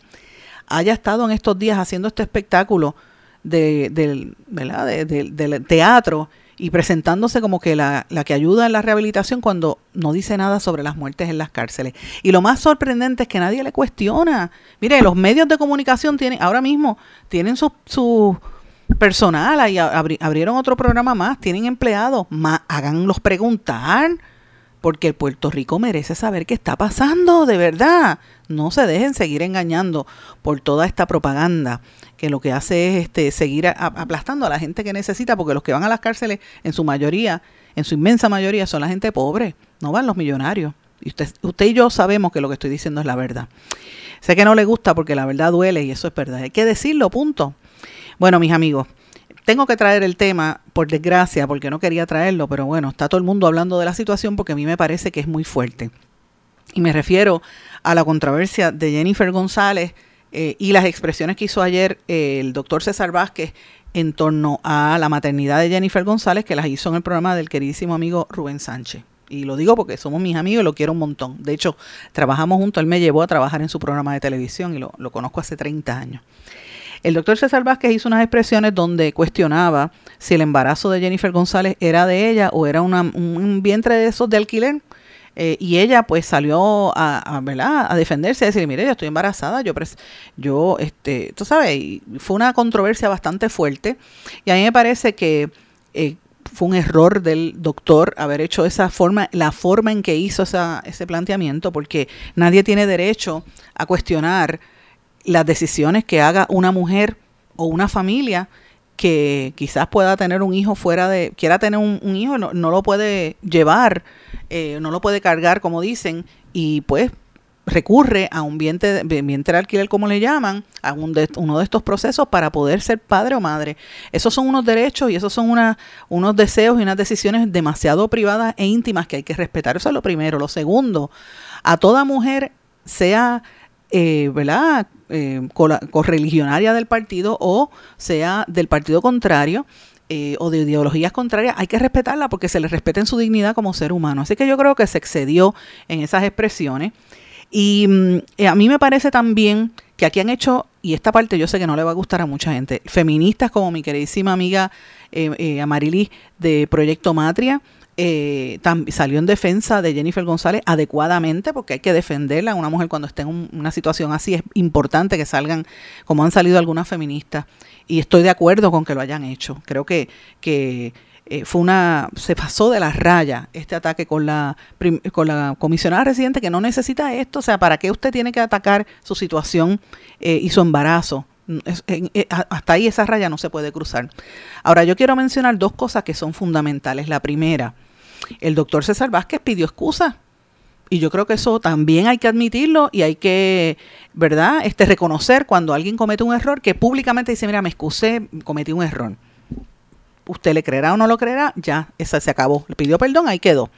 haya estado en estos días haciendo este espectáculo de, del teatro y presentándose como que la, la, que ayuda en la rehabilitación cuando no dice nada sobre las muertes en las cárceles. Y lo más sorprendente es que nadie le cuestiona. Mire, los medios de comunicación tienen, ahora mismo, tienen su, su personal, ahí abrieron otro programa más, tienen empleados, más, háganlos preguntar, porque el Puerto Rico merece saber qué está pasando, de verdad. No se dejen seguir engañando por toda esta propaganda que lo que hace es este, seguir aplastando a la gente que necesita, porque los que van a las cárceles, en su mayoría, en su inmensa mayoría, son la gente pobre, no van los millonarios. Y usted, usted y yo sabemos que lo que estoy diciendo es la verdad. Sé que no le gusta porque la verdad duele y eso es verdad. Hay que decirlo, punto. Bueno, mis amigos, tengo que traer el tema, por desgracia, porque no quería traerlo, pero bueno, está todo el mundo hablando de la situación porque a mí me parece que es muy fuerte. Y me refiero a la controversia de Jennifer González eh, y las expresiones que hizo ayer eh, el doctor César Vázquez, en torno a la maternidad de Jennifer González, que las hizo en el programa del queridísimo amigo Rubén Sánchez. Y lo digo porque somos mis amigos y lo quiero un montón. De hecho, trabajamos juntos, él me llevó a trabajar en su programa de televisión y lo, lo conozco hace 30 años. El doctor César Vázquez hizo unas expresiones donde cuestionaba si el embarazo de Jennifer González era de ella o era un vientre de esos de alquiler. Eh, y ella pues salió a, a, a defenderse, a decir, mire, yo estoy embarazada, yo, yo este, tú sabes, y fue una controversia bastante fuerte. Y a mí me parece que eh, fue un error del doctor haber hecho esa forma, la forma en que hizo esa, ese planteamiento, porque nadie tiene derecho a cuestionar las decisiones que haga una mujer o una familia que quizás pueda tener un hijo fuera de, quiera tener un, hijo, no, no, lo puede llevar, eh, no lo puede cargar, como dicen, y pues recurre a un vientre, vientre alquiler, como le llaman, a un de, uno de estos procesos para poder ser padre o madre. Esos son unos derechos y esos son unos deseos y unas decisiones demasiado privadas e íntimas que hay que respetar. Eso es lo primero. Lo segundo, a toda mujer, sea eh, ¿verdad? Eh, correligionaria del partido o sea del partido contrario eh, o de ideologías contrarias, hay que respetarla porque se le respeta en su dignidad como ser humano. Así que yo creo que se excedió en esas expresiones. Y mm, a mí me parece también que aquí han hecho, y esta parte yo sé que no le va a gustar a mucha gente, feministas como mi queridísima amiga eh, Amarilis de Proyecto Matria, eh, salió en defensa de Jennifer González adecuadamente, porque hay que defenderla. Una mujer cuando esté en una situación así es importante que salgan, como han salido algunas feministas. Y estoy de acuerdo con que lo hayan hecho. Creo que, que eh, fue una se pasó de la raya este ataque con la con la comisionada residente que no necesita esto. O sea, ¿para qué usted tiene que atacar su situación eh, y su embarazo? hasta ahí esa raya no se puede cruzar. Ahora, yo quiero mencionar dos cosas que son fundamentales. La primera, el doctor César Vázquez pidió excusa. Y yo creo que eso también hay que admitirlo y hay que, ¿verdad? Este, reconocer cuando alguien comete un error, que públicamente dice, mira, me excusé, cometí un error. Usted le creerá o no lo creerá, ya, esa se acabó. Le pidió perdón, ahí quedó.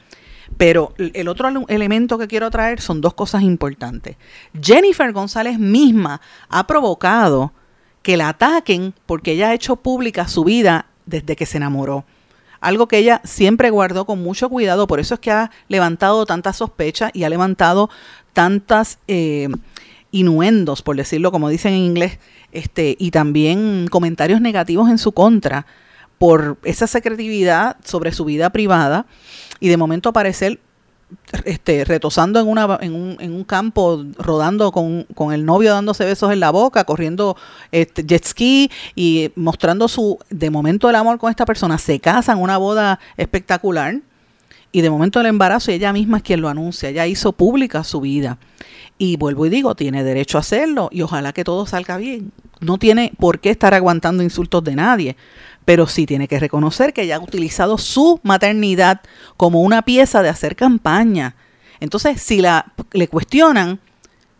Pero el otro elemento que quiero traer son dos cosas importantes. Jennifer González misma ha provocado que la ataquen porque ella ha hecho pública su vida desde que se enamoró algo que ella siempre guardó con mucho cuidado, por eso es que ha levantado tantas sospechas y ha levantado tantas eh, inuendos, por decirlo como dicen en inglés, este, y también comentarios negativos en su contra por esa secretividad sobre su vida privada. Y de momento aparecer este, retosando en, una, en, un, en un campo, rodando con, con, el novio dándose besos en la boca, corriendo este, jet ski y mostrando su, de momento el amor con esta persona, se casan, una boda espectacular y de momento el embarazo ella misma es quien lo anuncia, ella hizo pública su vida. Y vuelvo y digo, tiene derecho a hacerlo y ojalá que todo salga bien. No tiene por qué estar aguantando insultos de nadie pero sí tiene que reconocer que ella ha utilizado su maternidad como una pieza de hacer campaña. Entonces, si la, le cuestionan,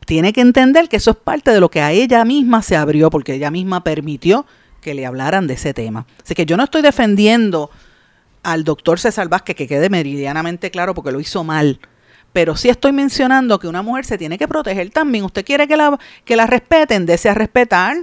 tiene que entender que eso es parte de lo que a ella misma se abrió, porque ella misma permitió que le hablaran de ese tema. Así que yo no estoy defendiendo al doctor César Vázquez, que quede meridianamente claro porque lo hizo mal. Pero sí estoy mencionando que una mujer se tiene que proteger también. Usted quiere que la, que la respeten, desea respetar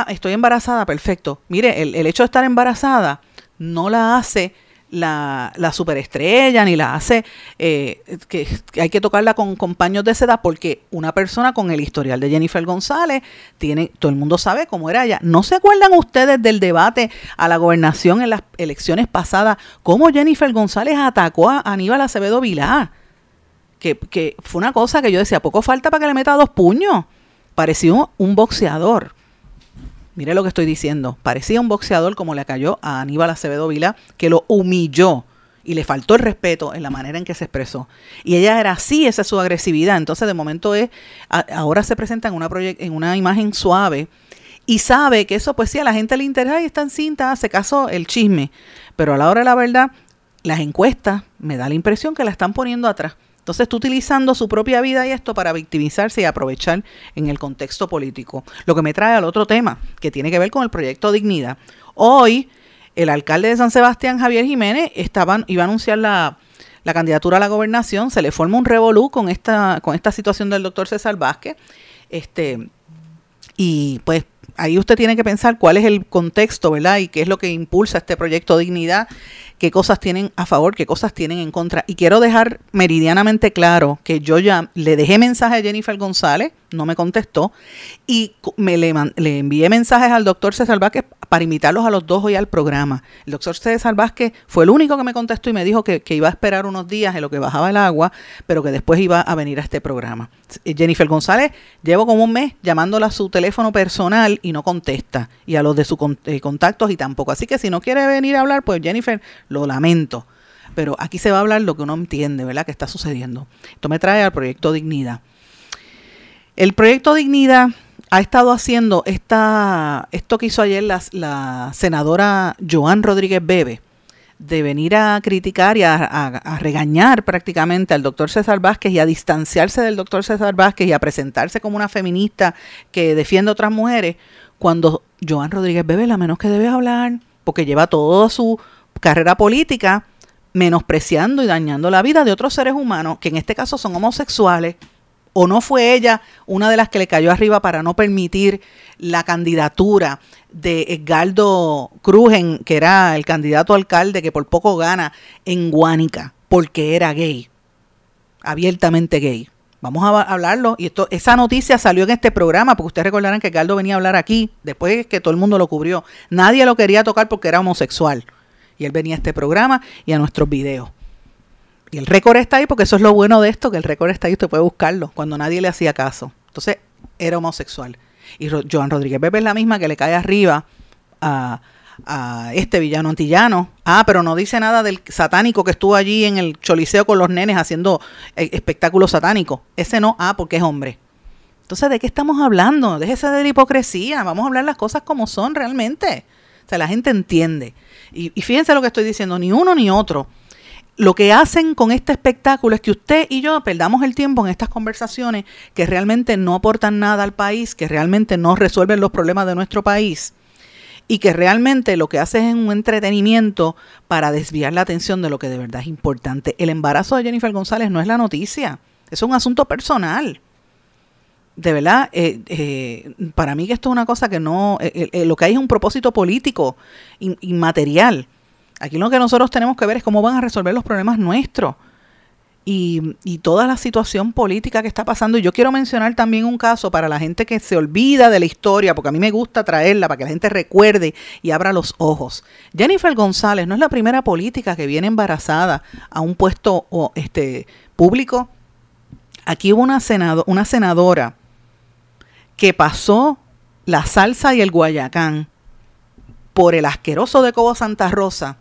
ah, estoy embarazada, perfecto. Mire, el, hecho de estar embarazada no la hace la, la superestrella, ni la hace eh, que, hay que tocarla con, compaños de seda, porque una persona con el historial de Jennifer González, tiene, todo el mundo sabe cómo era ella. ¿No se acuerdan ustedes del debate a la gobernación en las elecciones pasadas, cómo Jennifer González atacó a Aníbal Acevedo Vilá? Que, que fue una cosa que yo decía, poco falta para que le meta dos puños. Pareció un boxeador. Mire lo que estoy diciendo. Parecía un boxeador como le cayó a Aníbal Acevedo Vila, que lo humilló y le faltó el respeto en la manera en que se expresó. Y ella era así, esa es su agresividad. Entonces, de momento es, ahora se presenta en una, en una imagen suave y sabe que eso, pues sí, a la gente le interesa y está en cinta, hace caso el chisme. Pero a la hora de la verdad, las encuestas me da la impresión que la están poniendo atrás. Entonces está utilizando su propia vida y esto para victimizarse y aprovechar en el contexto político. Lo que me trae al otro tema, que tiene que ver con el proyecto Dignidad. Hoy, el alcalde de San Sebastián, Javier Jiménez, estaban, iba a anunciar la, candidatura a la gobernación, se le forma un revolú con esta, con esta situación del doctor César Vázquez. Este, y pues ahí usted tiene que pensar cuál es el contexto, ¿verdad? Y qué es lo que impulsa este proyecto Dignidad, qué cosas tienen a favor, qué cosas tienen en contra. Y quiero dejar meridianamente claro que yo ya le dejé mensaje a Jennifer González, no me contestó, y me le, envié mensajes al doctor César Vázquez para invitarlos a los dos hoy al programa. El doctor César Vázquez fue el único que me contestó y me dijo que, iba a esperar unos días en lo que bajaba el agua, pero que después iba a venir a este programa. Eh, Jennifer González, llevo como un mes llamándola a su teléfono personal y no contesta, y a los de sus eh, contactos y tampoco. Así que si no quiere venir a hablar, pues Jennifer, lo lamento. Pero aquí se va a hablar lo que uno entiende, ¿verdad? Que está sucediendo. Esto me trae al proyecto Dignidad. El proyecto Dignidad ha estado haciendo esta, esto que hizo ayer la, senadora Joan Rodríguez Bebe, de venir a criticar y a, regañar prácticamente al doctor César Vázquez y a distanciarse del doctor César Vázquez y a presentarse como una feminista que defiende a otras mujeres, cuando Joan Rodríguez Bebe la menos que debe hablar, porque lleva toda su carrera política menospreciando y dañando la vida de otros seres humanos, que en este caso son homosexuales, o no fue ella una de las que le cayó arriba para no permitir la candidatura de Edgardo Cruz, que era el candidato alcalde que por poco gana en Guánica, porque era gay, abiertamente gay. Vamos a hablarlo. Y esto, esa noticia salió en este programa, porque ustedes recordarán que Edgardo venía a hablar aquí, después que todo el mundo lo cubrió. Nadie lo quería tocar porque era homosexual. Y él venía a este programa y a nuestros videos. Y el récord está ahí porque eso es lo bueno de esto, que el récord está ahí, usted puede buscarlo, cuando nadie le hacía caso. Entonces, era homosexual. Y Joan Rodríguez Pepe es la misma que le cae arriba a, este villano antillano. Ah, pero no dice nada del satánico que estuvo allí en el choliseo con los nenes haciendo eh, espectáculos satánicos. Ese no, ah, porque es hombre. Entonces, ¿de qué estamos hablando? Déjese de la hipocresía. Vamos a hablar las cosas como son realmente. O sea, la gente entiende. Y, fíjense lo que estoy diciendo, ni uno ni otro lo que hacen con este espectáculo es que usted y yo perdamos el tiempo en estas conversaciones que realmente no aportan nada al país, que realmente no resuelven los problemas de nuestro país y que realmente lo que hace es un entretenimiento para desviar la atención de lo que de verdad es importante. El embarazo de Jennifer González no es la noticia, es un asunto personal. De verdad, eh, eh, para mí que esto es una cosa que no, eh, lo que hay es un propósito político, inmaterial Aquí lo que nosotros tenemos que ver es cómo van a resolver los problemas nuestros. Y, toda la situación política que está pasando. Y yo quiero mencionar también un caso para la gente que se olvida de la historia, porque a mí me gusta traerla para que la gente recuerde y abra los ojos. Jennifer González no es la primera política que viene embarazada a un puesto este, público. Aquí hubo una, senado, una senadora que pasó la salsa y el guayacán por el asqueroso de Cobo Santa Rosa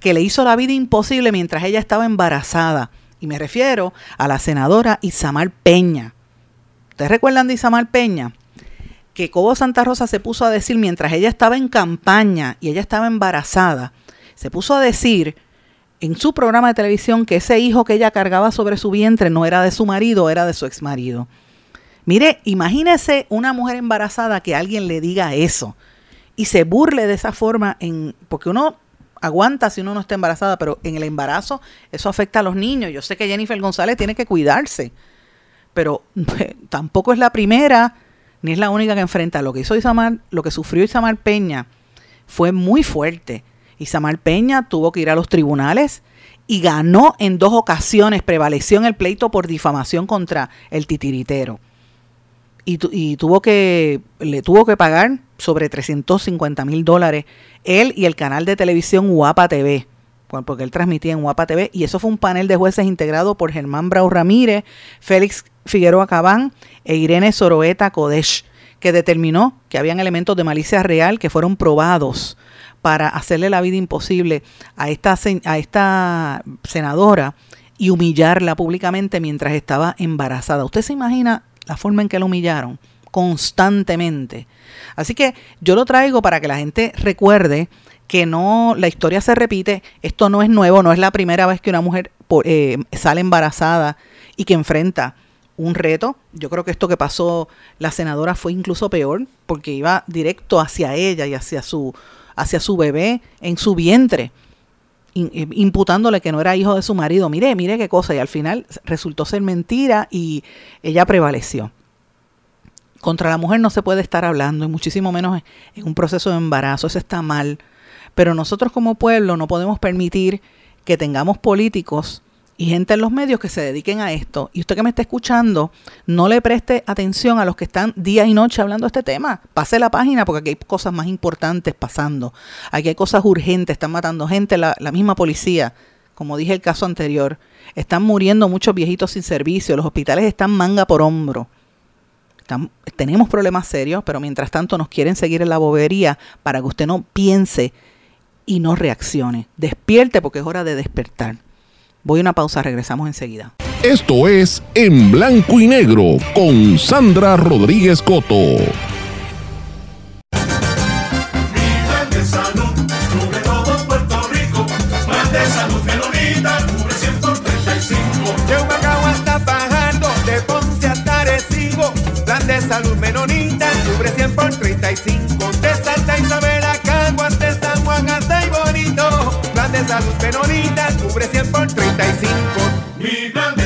que le hizo la vida imposible mientras ella estaba embarazada. Y me refiero a la senadora Isamar Peña. ¿Ustedes recuerdan de Isamar Peña? Que Cobo Santa Rosa se puso a decir mientras ella estaba en campaña y ella estaba embarazada, se puso a decir en su programa de televisión que ese hijo que ella cargaba sobre su vientre no era de su marido, era de su exmarido. Mire, imagínese una mujer embarazada que alguien le diga eso y se burle de esa forma en porque uno aguanta si uno no está embarazada, pero en el embarazo eso afecta a los niños. Yo sé que Jennifer González tiene que cuidarse, pero [LAUGHS] tampoco es la primera ni es la única que enfrenta. Lo que hizo Isamar, lo que sufrió Isamar Peña fue muy fuerte. Isamar Peña tuvo que ir a los tribunales y ganó en dos ocasiones, prevaleció en el pleito por difamación contra el titiritero. Y, y tuvo que, le tuvo que pagar sobre 350 mil dólares él y el canal de televisión Guapa TV, porque él transmitía en Guapa TV, y eso fue un panel de jueces integrado por Germán Brau Ramírez, Félix Figueroa Cabán e Irene Soroeta Kodesh, que determinó que habían elementos de malicia real que fueron probados para hacerle la vida imposible a esta, a esta senadora y humillarla públicamente mientras estaba embarazada. ¿Usted se imagina la forma en que la humillaron? Constantemente Así que yo lo traigo para que la gente recuerde que no, la historia se repite, esto no es nuevo, no es la primera vez que una mujer eh, sale embarazada y que enfrenta un reto. Yo creo que esto que pasó la senadora fue incluso peor, porque iba directo hacia ella y hacia su, hacia su bebé en su vientre, eh, imputándole que no era hijo de su marido. Mire, mire qué cosa, y al final resultó ser mentira y ella prevaleció. contra la mujer no se puede estar hablando, y muchísimo menos en un proceso de embarazo, eso está mal. Pero nosotros como pueblo no podemos permitir que tengamos políticos y gente en los medios que se dediquen a esto. Y usted que me está escuchando, no le preste atención a los que están día y noche hablando de este tema. Pase la página porque aquí hay cosas más importantes pasando. Aquí hay cosas urgentes, están matando gente, la, misma policía, como dije el caso anterior. Están muriendo muchos viejitos sin servicio, los hospitales están manga por hombro. tenemos problemas serios, pero mientras tanto nos quieren seguir en la bobería para que usted no piense y no reaccione. Despierte porque es hora de despertar. Voy a una pausa, regresamos enseguida. Esto es En Blanco y Negro con Sandra Rodríguez Coto. de salud, cubre todo Puerto Rico. Plan de salud Menonita, cubre 100 por 35. De Humacao Salud Menonita, cubre 100 por 35. Mi plan de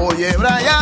Oye, Brian,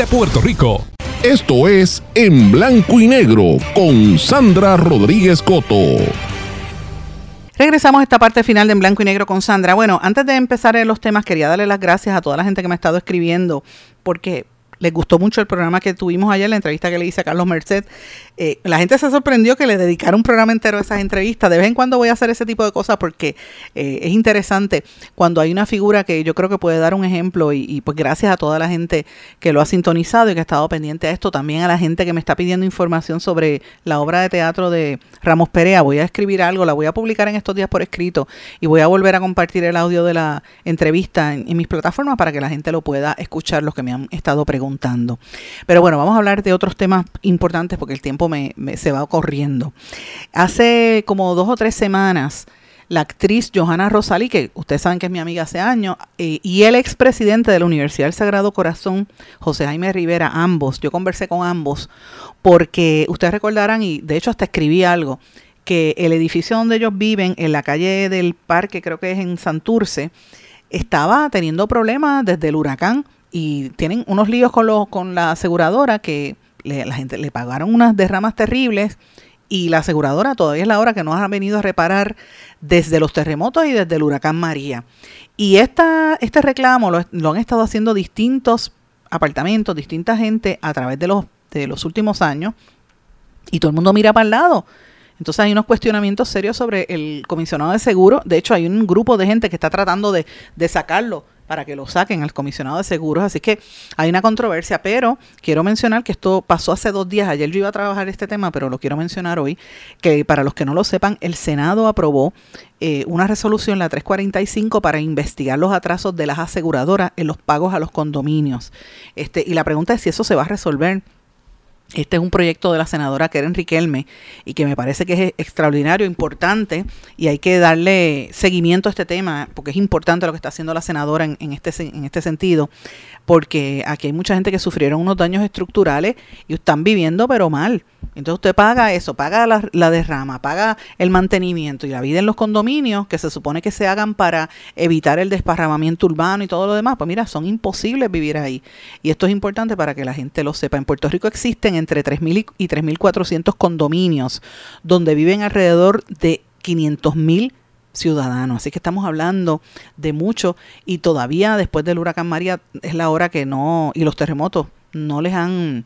Puerto Rico. Esto es En Blanco y Negro con Sandra Rodríguez Coto. Regresamos a esta parte final de En Blanco y Negro con Sandra. Bueno, antes de empezar en los temas, quería darle las gracias a toda la gente que me ha estado escribiendo, porque les gustó mucho el programa que tuvimos ayer, la entrevista que le hice a Carlos Merced. Eh, la gente se sorprendió que le dedicara un programa entero a esas entrevistas. De vez en cuando voy a hacer ese tipo de cosas porque eh, es interesante cuando hay una figura que yo creo que puede dar un ejemplo y, pues gracias a toda la gente que lo ha sintonizado y que ha estado pendiente a esto, también a la gente que me está pidiendo información sobre la obra de teatro de Ramos Perea. Voy a escribir algo, la voy a publicar en estos días por escrito y voy a volver a compartir el audio de la entrevista en, en mis plataformas para que la gente lo pueda escuchar, los que me han estado preguntando. Pero bueno, vamos a hablar de otros temas importantes porque el tiempo me, se va corriendo. Hace como dos o tres semanas, la actriz Johanna Rosalí, que ustedes saben que es mi amiga hace años, eh, y el expresidente de la Universidad del Sagrado Corazón, José Jaime Rivera, ambos, yo conversé con ambos, porque ustedes recordarán, y de hecho hasta escribí algo, que el edificio donde ellos viven, en la calle del parque, creo que es en Santurce, estaba teniendo problemas desde el huracán y tienen unos líos con, los, con la aseguradora que le, la gente le pagaron unas derramas terribles y la aseguradora todavía es la hora que nos ha venido a reparar desde los terremotos y desde el huracán María. Y esta, este reclamo lo, lo han estado haciendo distintos apartamentos, distinta gente a través de los, de los últimos años y todo el mundo mira para el lado. Entonces hay unos cuestionamientos serios sobre el comisionado de seguro. De hecho, hay un grupo de gente que está tratando de, de sacarlo para que lo saquen al comisionado de seguros. Así que hay una controversia, pero quiero mencionar que esto pasó hace dos días. Ayer yo iba a trabajar este tema, pero lo quiero mencionar hoy, que para los que no lo sepan, el Senado aprobó eh, una resolución, la 345, para investigar los atrasos de las aseguradoras en los pagos a los condominios. Este, y la pregunta es si eso se va a resolver Este es un proyecto de la senadora Keren Riquelme y que me parece que es extraordinario, importante y hay que darle seguimiento a este tema porque es importante lo que está haciendo la senadora en, este, en este sentido porque aquí hay mucha gente que sufrieron unos daños estructurales y están viviendo pero mal. Entonces usted paga eso, paga la, la, derrama, paga el mantenimiento y la vida en los condominios que se supone que se hagan para evitar el desparramamiento urbano y todo lo demás. Pues mira, son imposibles vivir ahí. Y esto es importante para que la gente lo sepa. En Puerto Rico existen entre 3.000 y 3.400 condominios donde viven alrededor de 500.000 ciudadanos. Así que estamos hablando de mucho y todavía después del huracán María es la hora que no, y los terremotos no les han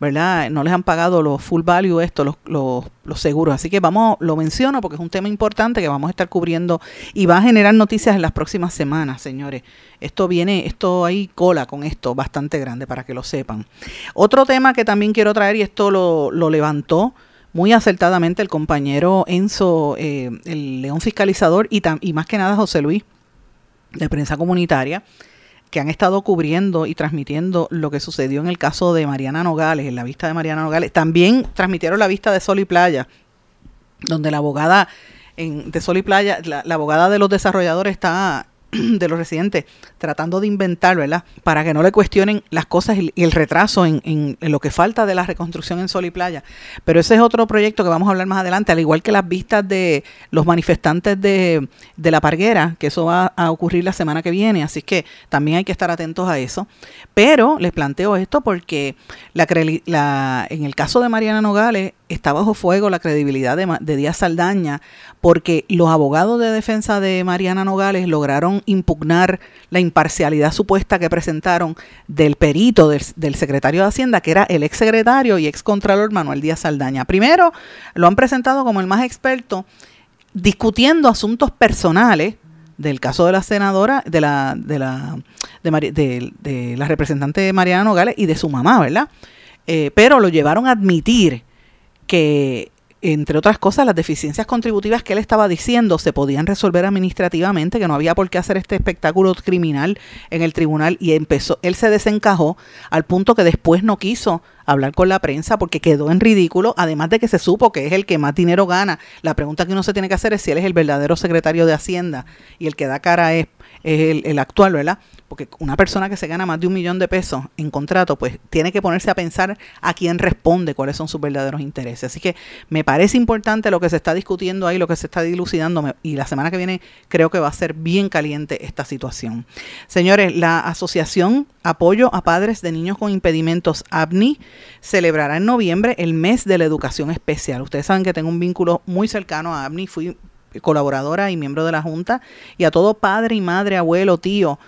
¿verdad? No les han pagado los full value esto, los, los, seguros. Así que vamos, lo menciono porque es un tema importante que vamos a estar cubriendo y va a generar noticias en las próximas semanas, señores. Esto viene, esto hay cola con esto bastante grande para que lo sepan. Otro tema que también quiero traer y esto lo, lo levantó muy acertadamente el compañero Enzo, eh, el león fiscalizador y, y más que nada José Luis de prensa comunitaria que han estado cubriendo y transmitiendo lo que sucedió en el caso de Mariana Nogales, en la vista de Mariana Nogales. También transmitieron la vista de Sol y Playa, donde la abogada en, de Sol y Playa, la, la abogada de los desarrolladores está [CLEARS THROAT] de los residentes tratando de inventar, ¿verdad? Para que no le cuestionen las cosas y el retraso en, en, en, lo que falta de la reconstrucción en Sol y Playa. Pero ese es otro proyecto que vamos a hablar más adelante, al igual que las vistas de los manifestantes de, la Parguera, que eso va a ocurrir la semana que viene, así que también hay que estar atentos a eso. Pero les planteo esto porque la, la, en el caso de Mariana Nogales está bajo fuego la credibilidad de, de Díaz Saldaña porque los abogados de defensa de Mariana Nogales lograron impugnar la imparcialidad supuesta que presentaron del perito del, secretario de Hacienda, que era el ex secretario y ex contralor Manuel Díaz Saldaña. Primero, lo han presentado como el más experto discutiendo asuntos personales del caso de la senadora, de la, de la, de, de, de la representante Mariana Nogales y de su mamá, ¿verdad? Eh, pero lo llevaron a admitir que entre otras cosas, las deficiencias contributivas que él estaba diciendo se podían resolver administrativamente, que no había por qué hacer este espectáculo criminal en el tribunal y empezó, él se desencajó al punto que después no quiso hablar con la prensa porque quedó en ridículo, además de que se supo que es el que más dinero gana. La pregunta que uno se tiene que hacer es si él es el verdadero secretario de Hacienda y el que da cara es, es el, actual, ¿verdad? porque una persona que se gana más de un millón de pesos en contrato, pues tiene que ponerse a pensar a quién responde, cuáles son sus verdaderos intereses. Así que me parece importante lo que se está discutiendo ahí, lo que se está dilucidando, y la semana que viene creo que va a ser bien caliente esta situación. Señores, la Asociación Apoyo a Padres de Niños con Impedimentos, ABNI, celebrará en noviembre el mes de la educación especial. Ustedes saben que tengo un vínculo muy cercano a ABNI, fui colaboradora y miembro de la Junta, y a todo padre y madre, abuelo, tío,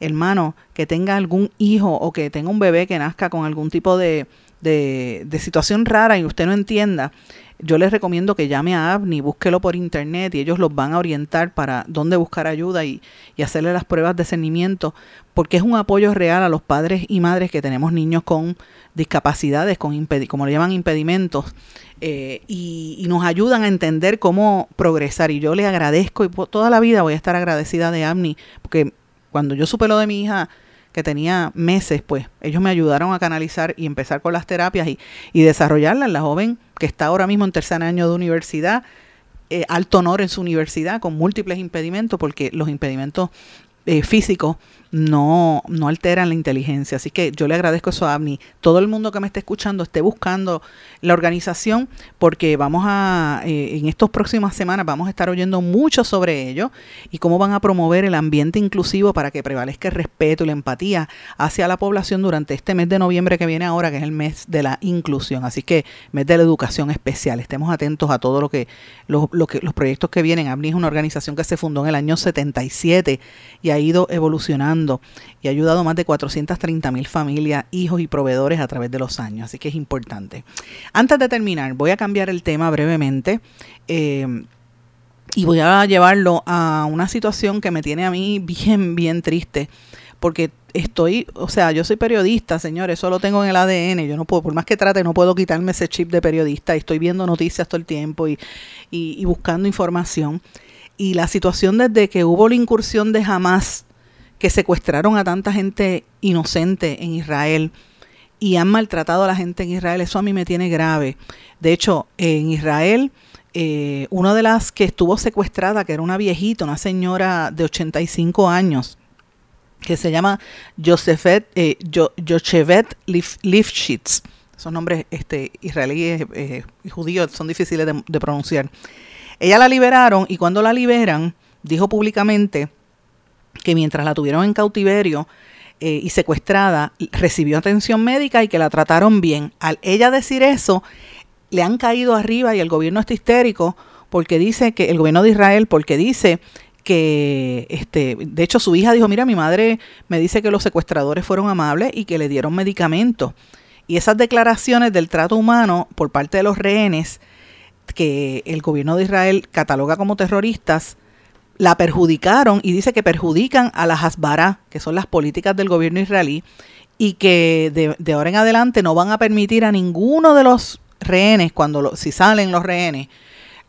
hermano, que tenga algún hijo o que tenga un bebé que nazca con algún tipo de, de, de situación rara y usted no entienda, yo les recomiendo que llame a AVNI, búsquelo por internet y ellos los van a orientar para dónde buscar ayuda y, y, hacerle las pruebas de cernimiento, porque es un apoyo real a los padres y madres que tenemos niños con discapacidades, con como le llaman impedimentos, eh, y, y, nos ayudan a entender cómo progresar. Y yo le agradezco y toda la vida voy a estar agradecida de AVNI, porque cuando yo supe lo de mi hija, que tenía meses, pues ellos me ayudaron a canalizar y empezar con las terapias y, y desarrollarlas. La joven que está ahora mismo en tercer año de universidad, eh, alto honor en su universidad, con múltiples impedimentos, porque los impedimentos eh, físicos no, no alteran la inteligencia. Así que yo le agradezco eso a ABNI. Todo el mundo que me esté escuchando esté buscando la organización porque vamos a, eh, en estas próximas semanas vamos a estar oyendo mucho sobre ello y cómo van a promover el ambiente inclusivo para que prevalezca el respeto y la empatía hacia la población durante este mes de noviembre que viene ahora, que es el mes de la inclusión. Así que mes de la educación especial. Estemos atentos a todo lo que, lo, lo que los proyectos que vienen. ABNI es una organización que se fundó en el año 77 y ha ido evolucionando y ha ayudado a más de 430 mil familias, hijos y proveedores a través de los años. Así que es importante. Antes de terminar, voy a cambiar el tema brevemente. Eh, y voy a llevarlo a una situación que me tiene a mí bien, bien triste. Porque estoy, o sea, yo soy periodista, señores, eso lo tengo en el ADN, yo no puedo, por más que trate, no puedo quitarme ese chip de periodista, estoy viendo noticias todo el tiempo y, y, y buscando información. Y la situación desde que hubo la incursión de Hamas que secuestraron a tanta gente inocente en Israel, y han maltratado a la gente en Israel. Eso a mí me tiene grave. De hecho, en Israel, eh, una de las que estuvo secuestrada, que era una viejita, una señora de 85 años, que se llama Josephet, eh, Lifshitz. Esos nombres este, israelíes eh, y judíos son difíciles de, de pronunciar. Ella la liberaron y cuando la liberan, dijo públicamente que mientras la tuvieron en cautiverio, eh, y secuestrada recibió atención médica y que la trataron bien. Al ella decir eso, le han caído arriba y el gobierno está histérico porque dice que el gobierno de Israel porque dice que este de hecho su hija dijo, "Mira, mi madre me dice que los secuestradores fueron amables y que le dieron medicamentos." Y esas declaraciones del trato humano por parte de los rehenes que el gobierno de Israel cataloga como terroristas la perjudicaron y dice que perjudican a las Hasbara, que son las políticas del gobierno israelí, y que de, ahora en adelante no van a permitir a ninguno de los rehenes, cuando si salen los rehenes,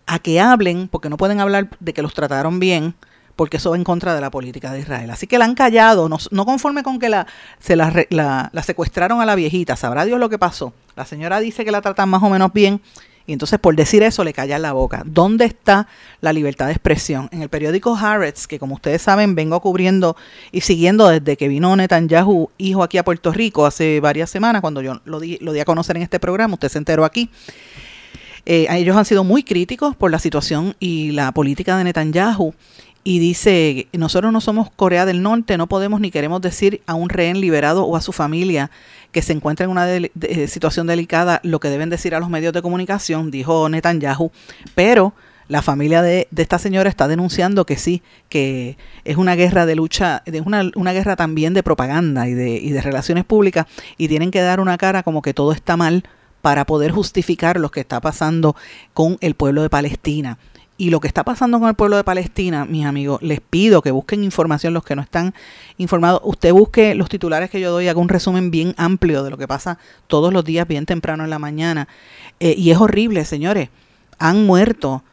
a que hablen, porque no pueden hablar de que los trataron bien, porque eso va en contra de la política de Israel. Así que la han callado, no, no conforme con que la, se la, la, la, secuestraron a la viejita, sabrá Dios lo que pasó. La señora dice que la tratan más o menos bien, y entonces por decir eso le callan la boca. ¿Dónde está la libertad de expresión? En el periódico Haaretz, que como ustedes saben vengo cubriendo y siguiendo desde que vino Netanyahu, hijo aquí a Puerto Rico hace varias semanas, cuando yo lo di, lo di a conocer en este programa, usted se enteró aquí. Eh, ellos han sido muy críticos por la situación y la política de Netanyahu y dice, nosotros no somos Corea del Norte, no podemos ni queremos decir a un rehén liberado o a su familia que se encuentra en una de, situación delicada lo que deben decir a los medios de comunicación, dijo Netanyahu, pero la familia de, de, esta señora está denunciando que sí, que es una guerra de lucha, es una, una guerra también de propaganda y de, y de relaciones públicas y tienen que dar una cara como que todo está mal para poder justificar lo que está pasando con el pueblo de Palestina. Y lo que está pasando con el pueblo de Palestina, mis amigos, les pido que busquen información los que no están informados. Usted busque los titulares que yo doy, haga un resumen bien amplio de lo que pasa todos los días, bien temprano en la mañana. Eh, y es horrible, señores. Han muerto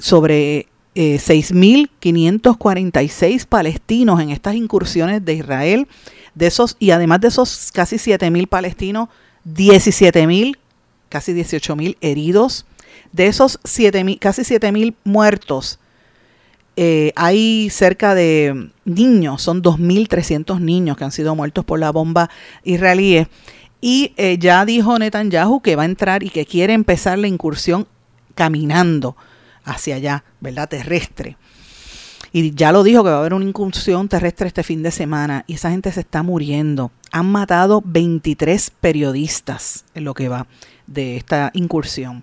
sobre eh, 6.546 palestinos en estas incursiones de Israel. De esos, y además de esos casi 7.000 palestinos, 17.000, casi 18.000 heridos de esos siete mil, casi 7.000 muertos, eh, hay cerca de niños, son 2.300 niños que han sido muertos por la bomba israelí. Y eh, ya dijo Netanyahu que va a entrar y que quiere empezar la incursión caminando hacia allá, ¿verdad? Terrestre. Y ya lo dijo que va a haber una incursión terrestre este fin de semana y esa gente se está muriendo. Han matado 23 periodistas en lo que va de esta incursión.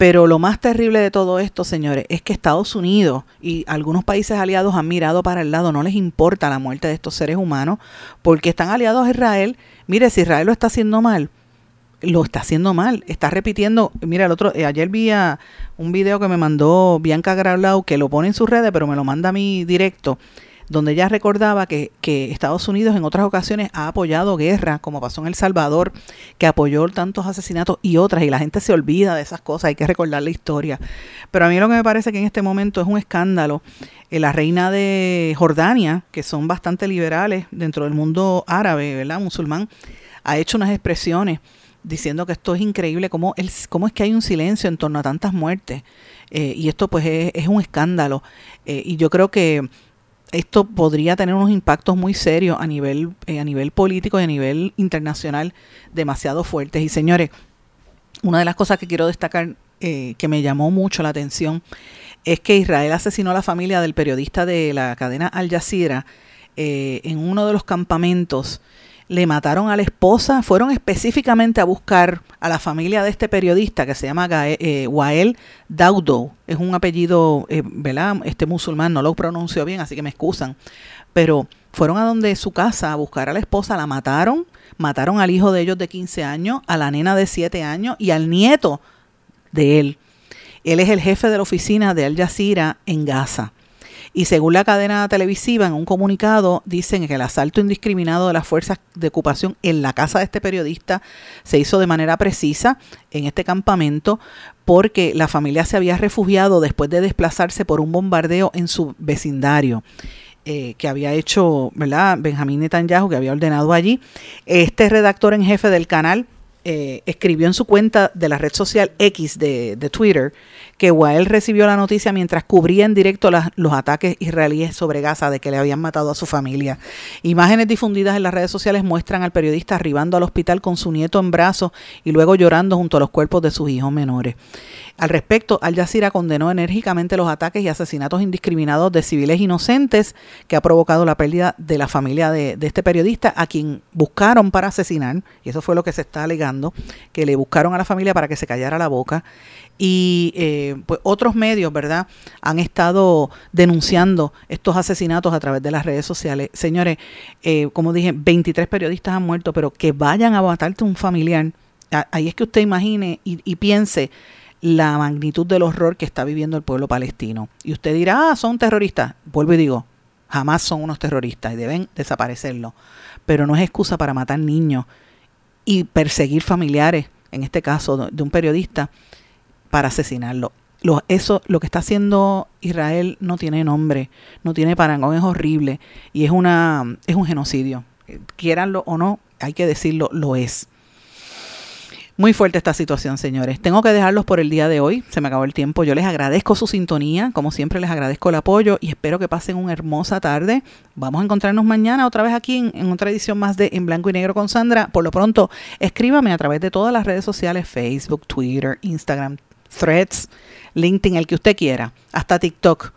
Pero lo más terrible de todo esto, señores, es que Estados Unidos y algunos países aliados han mirado para el lado, no les importa la muerte de estos seres humanos, porque están aliados a Israel. Mire, si Israel lo está haciendo mal, lo está haciendo mal, está repitiendo, mira, el otro, eh, ayer vi un video que me mandó Bianca Graulau, que lo pone en sus redes, pero me lo manda a mí directo, donde ella recordaba que, que, Estados Unidos en otras ocasiones ha apoyado guerra, como pasó en El Salvador, que apoyó tantos asesinatos y otras, y la gente se olvida de esas cosas, hay que recordar la historia. Pero a mí lo que me parece que en este momento es un escándalo, eh, la reina de Jordania, que son bastante liberales dentro del mundo árabe, ¿verdad? Musulmán, ha hecho unas expresiones diciendo que esto es increíble, cómo, el, cómo es que hay un silencio en torno a tantas muertes. Eh, y esto pues es, es un escándalo. Eh, y yo creo que esto podría tener unos impactos muy serios a nivel, eh, a nivel político y a nivel internacional demasiado fuertes. Y señores, una de las cosas que quiero destacar eh, que me llamó mucho la atención es que Israel asesinó a la familia del periodista de la cadena Al Jazeera eh, en uno de los campamentos le mataron a la esposa, fueron específicamente a buscar a la familia de este periodista que se llama eh, Wael Daudo, es un apellido, eh, ¿verdad? Este musulmán, no lo pronunció bien, así que me excusan, pero fueron a donde su casa a buscar a la esposa, la mataron, mataron al hijo de ellos de 15 años, a la nena de 7 años y al nieto de él. Él es el jefe de la oficina de Al Jazeera en Gaza. Y según la cadena televisiva, en un comunicado, dicen que el asalto indiscriminado de las fuerzas de ocupación en la casa de este periodista se hizo de manera precisa en este campamento porque la familia se había refugiado después de desplazarse por un bombardeo en su vecindario. eh, que había hecho, ¿verdad? Benjamín Netanyahu, que había ordenado allí. Este redactor en jefe del canal eh, escribió en su cuenta de la red social X de, de Twitter que Wael recibió la noticia mientras cubría en directo los ataques israelíes sobre Gaza de que le habían matado a su familia. Imágenes difundidas en las redes sociales muestran al periodista arribando al hospital con su nieto en brazos y luego llorando junto a los cuerpos de sus hijos menores. Al respecto, Al Jazeera condenó enérgicamente los ataques y asesinatos indiscriminados de civiles inocentes que ha provocado la pérdida de la familia de, de este periodista a quien buscaron para asesinar, y eso fue lo que se está alegando, que le buscaron a la familia para que se callara la boca. Y eh, pues otros medios, ¿verdad?, han estado denunciando estos asesinatos a través de las redes sociales. Señores, eh, como dije, 23 periodistas han muerto, pero que vayan a matarte un familiar, ahí es que usted imagine y, piense la magnitud del horror que está viviendo el pueblo palestino. Y usted dirá, ah, son terroristas. Vuelvo y digo, jamás son unos terroristas y deben desaparecerlo. Pero no es excusa para matar niños y perseguir familiares, en este caso de un periodista, para asesinarlo. Lo, eso, lo que está haciendo Israel no tiene nombre, no tiene parangón, es horrible y es, una, es un genocidio. Eh, Quieranlo o no, hay que decirlo, lo es. Muy fuerte esta situación, señores. Tengo que dejarlos por el día de hoy. Se me acabó el tiempo. Yo les agradezco su sintonía. Como siempre, les agradezco el apoyo y espero que pasen una hermosa tarde. Vamos a encontrarnos mañana otra vez aquí en, en otra edición más de En Blanco y Negro con Sandra. Por lo pronto, escríbame a través de todas las redes sociales: Facebook, Twitter, Instagram, Threads, LinkedIn, el que usted quiera, hasta TikTok.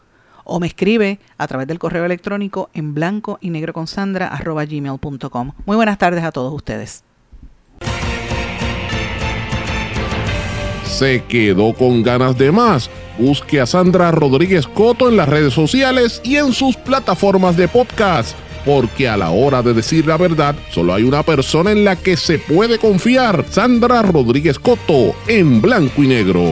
O me escribe a través del correo electrónico en blanco y negro con Sandra gmail.com. Muy buenas tardes a todos ustedes. ¿Se quedó con ganas de más? Busque a Sandra Rodríguez Coto en las redes sociales y en sus plataformas de podcast, porque a la hora de decir la verdad, solo hay una persona en la que se puede confiar, Sandra Rodríguez Coto, en blanco y negro.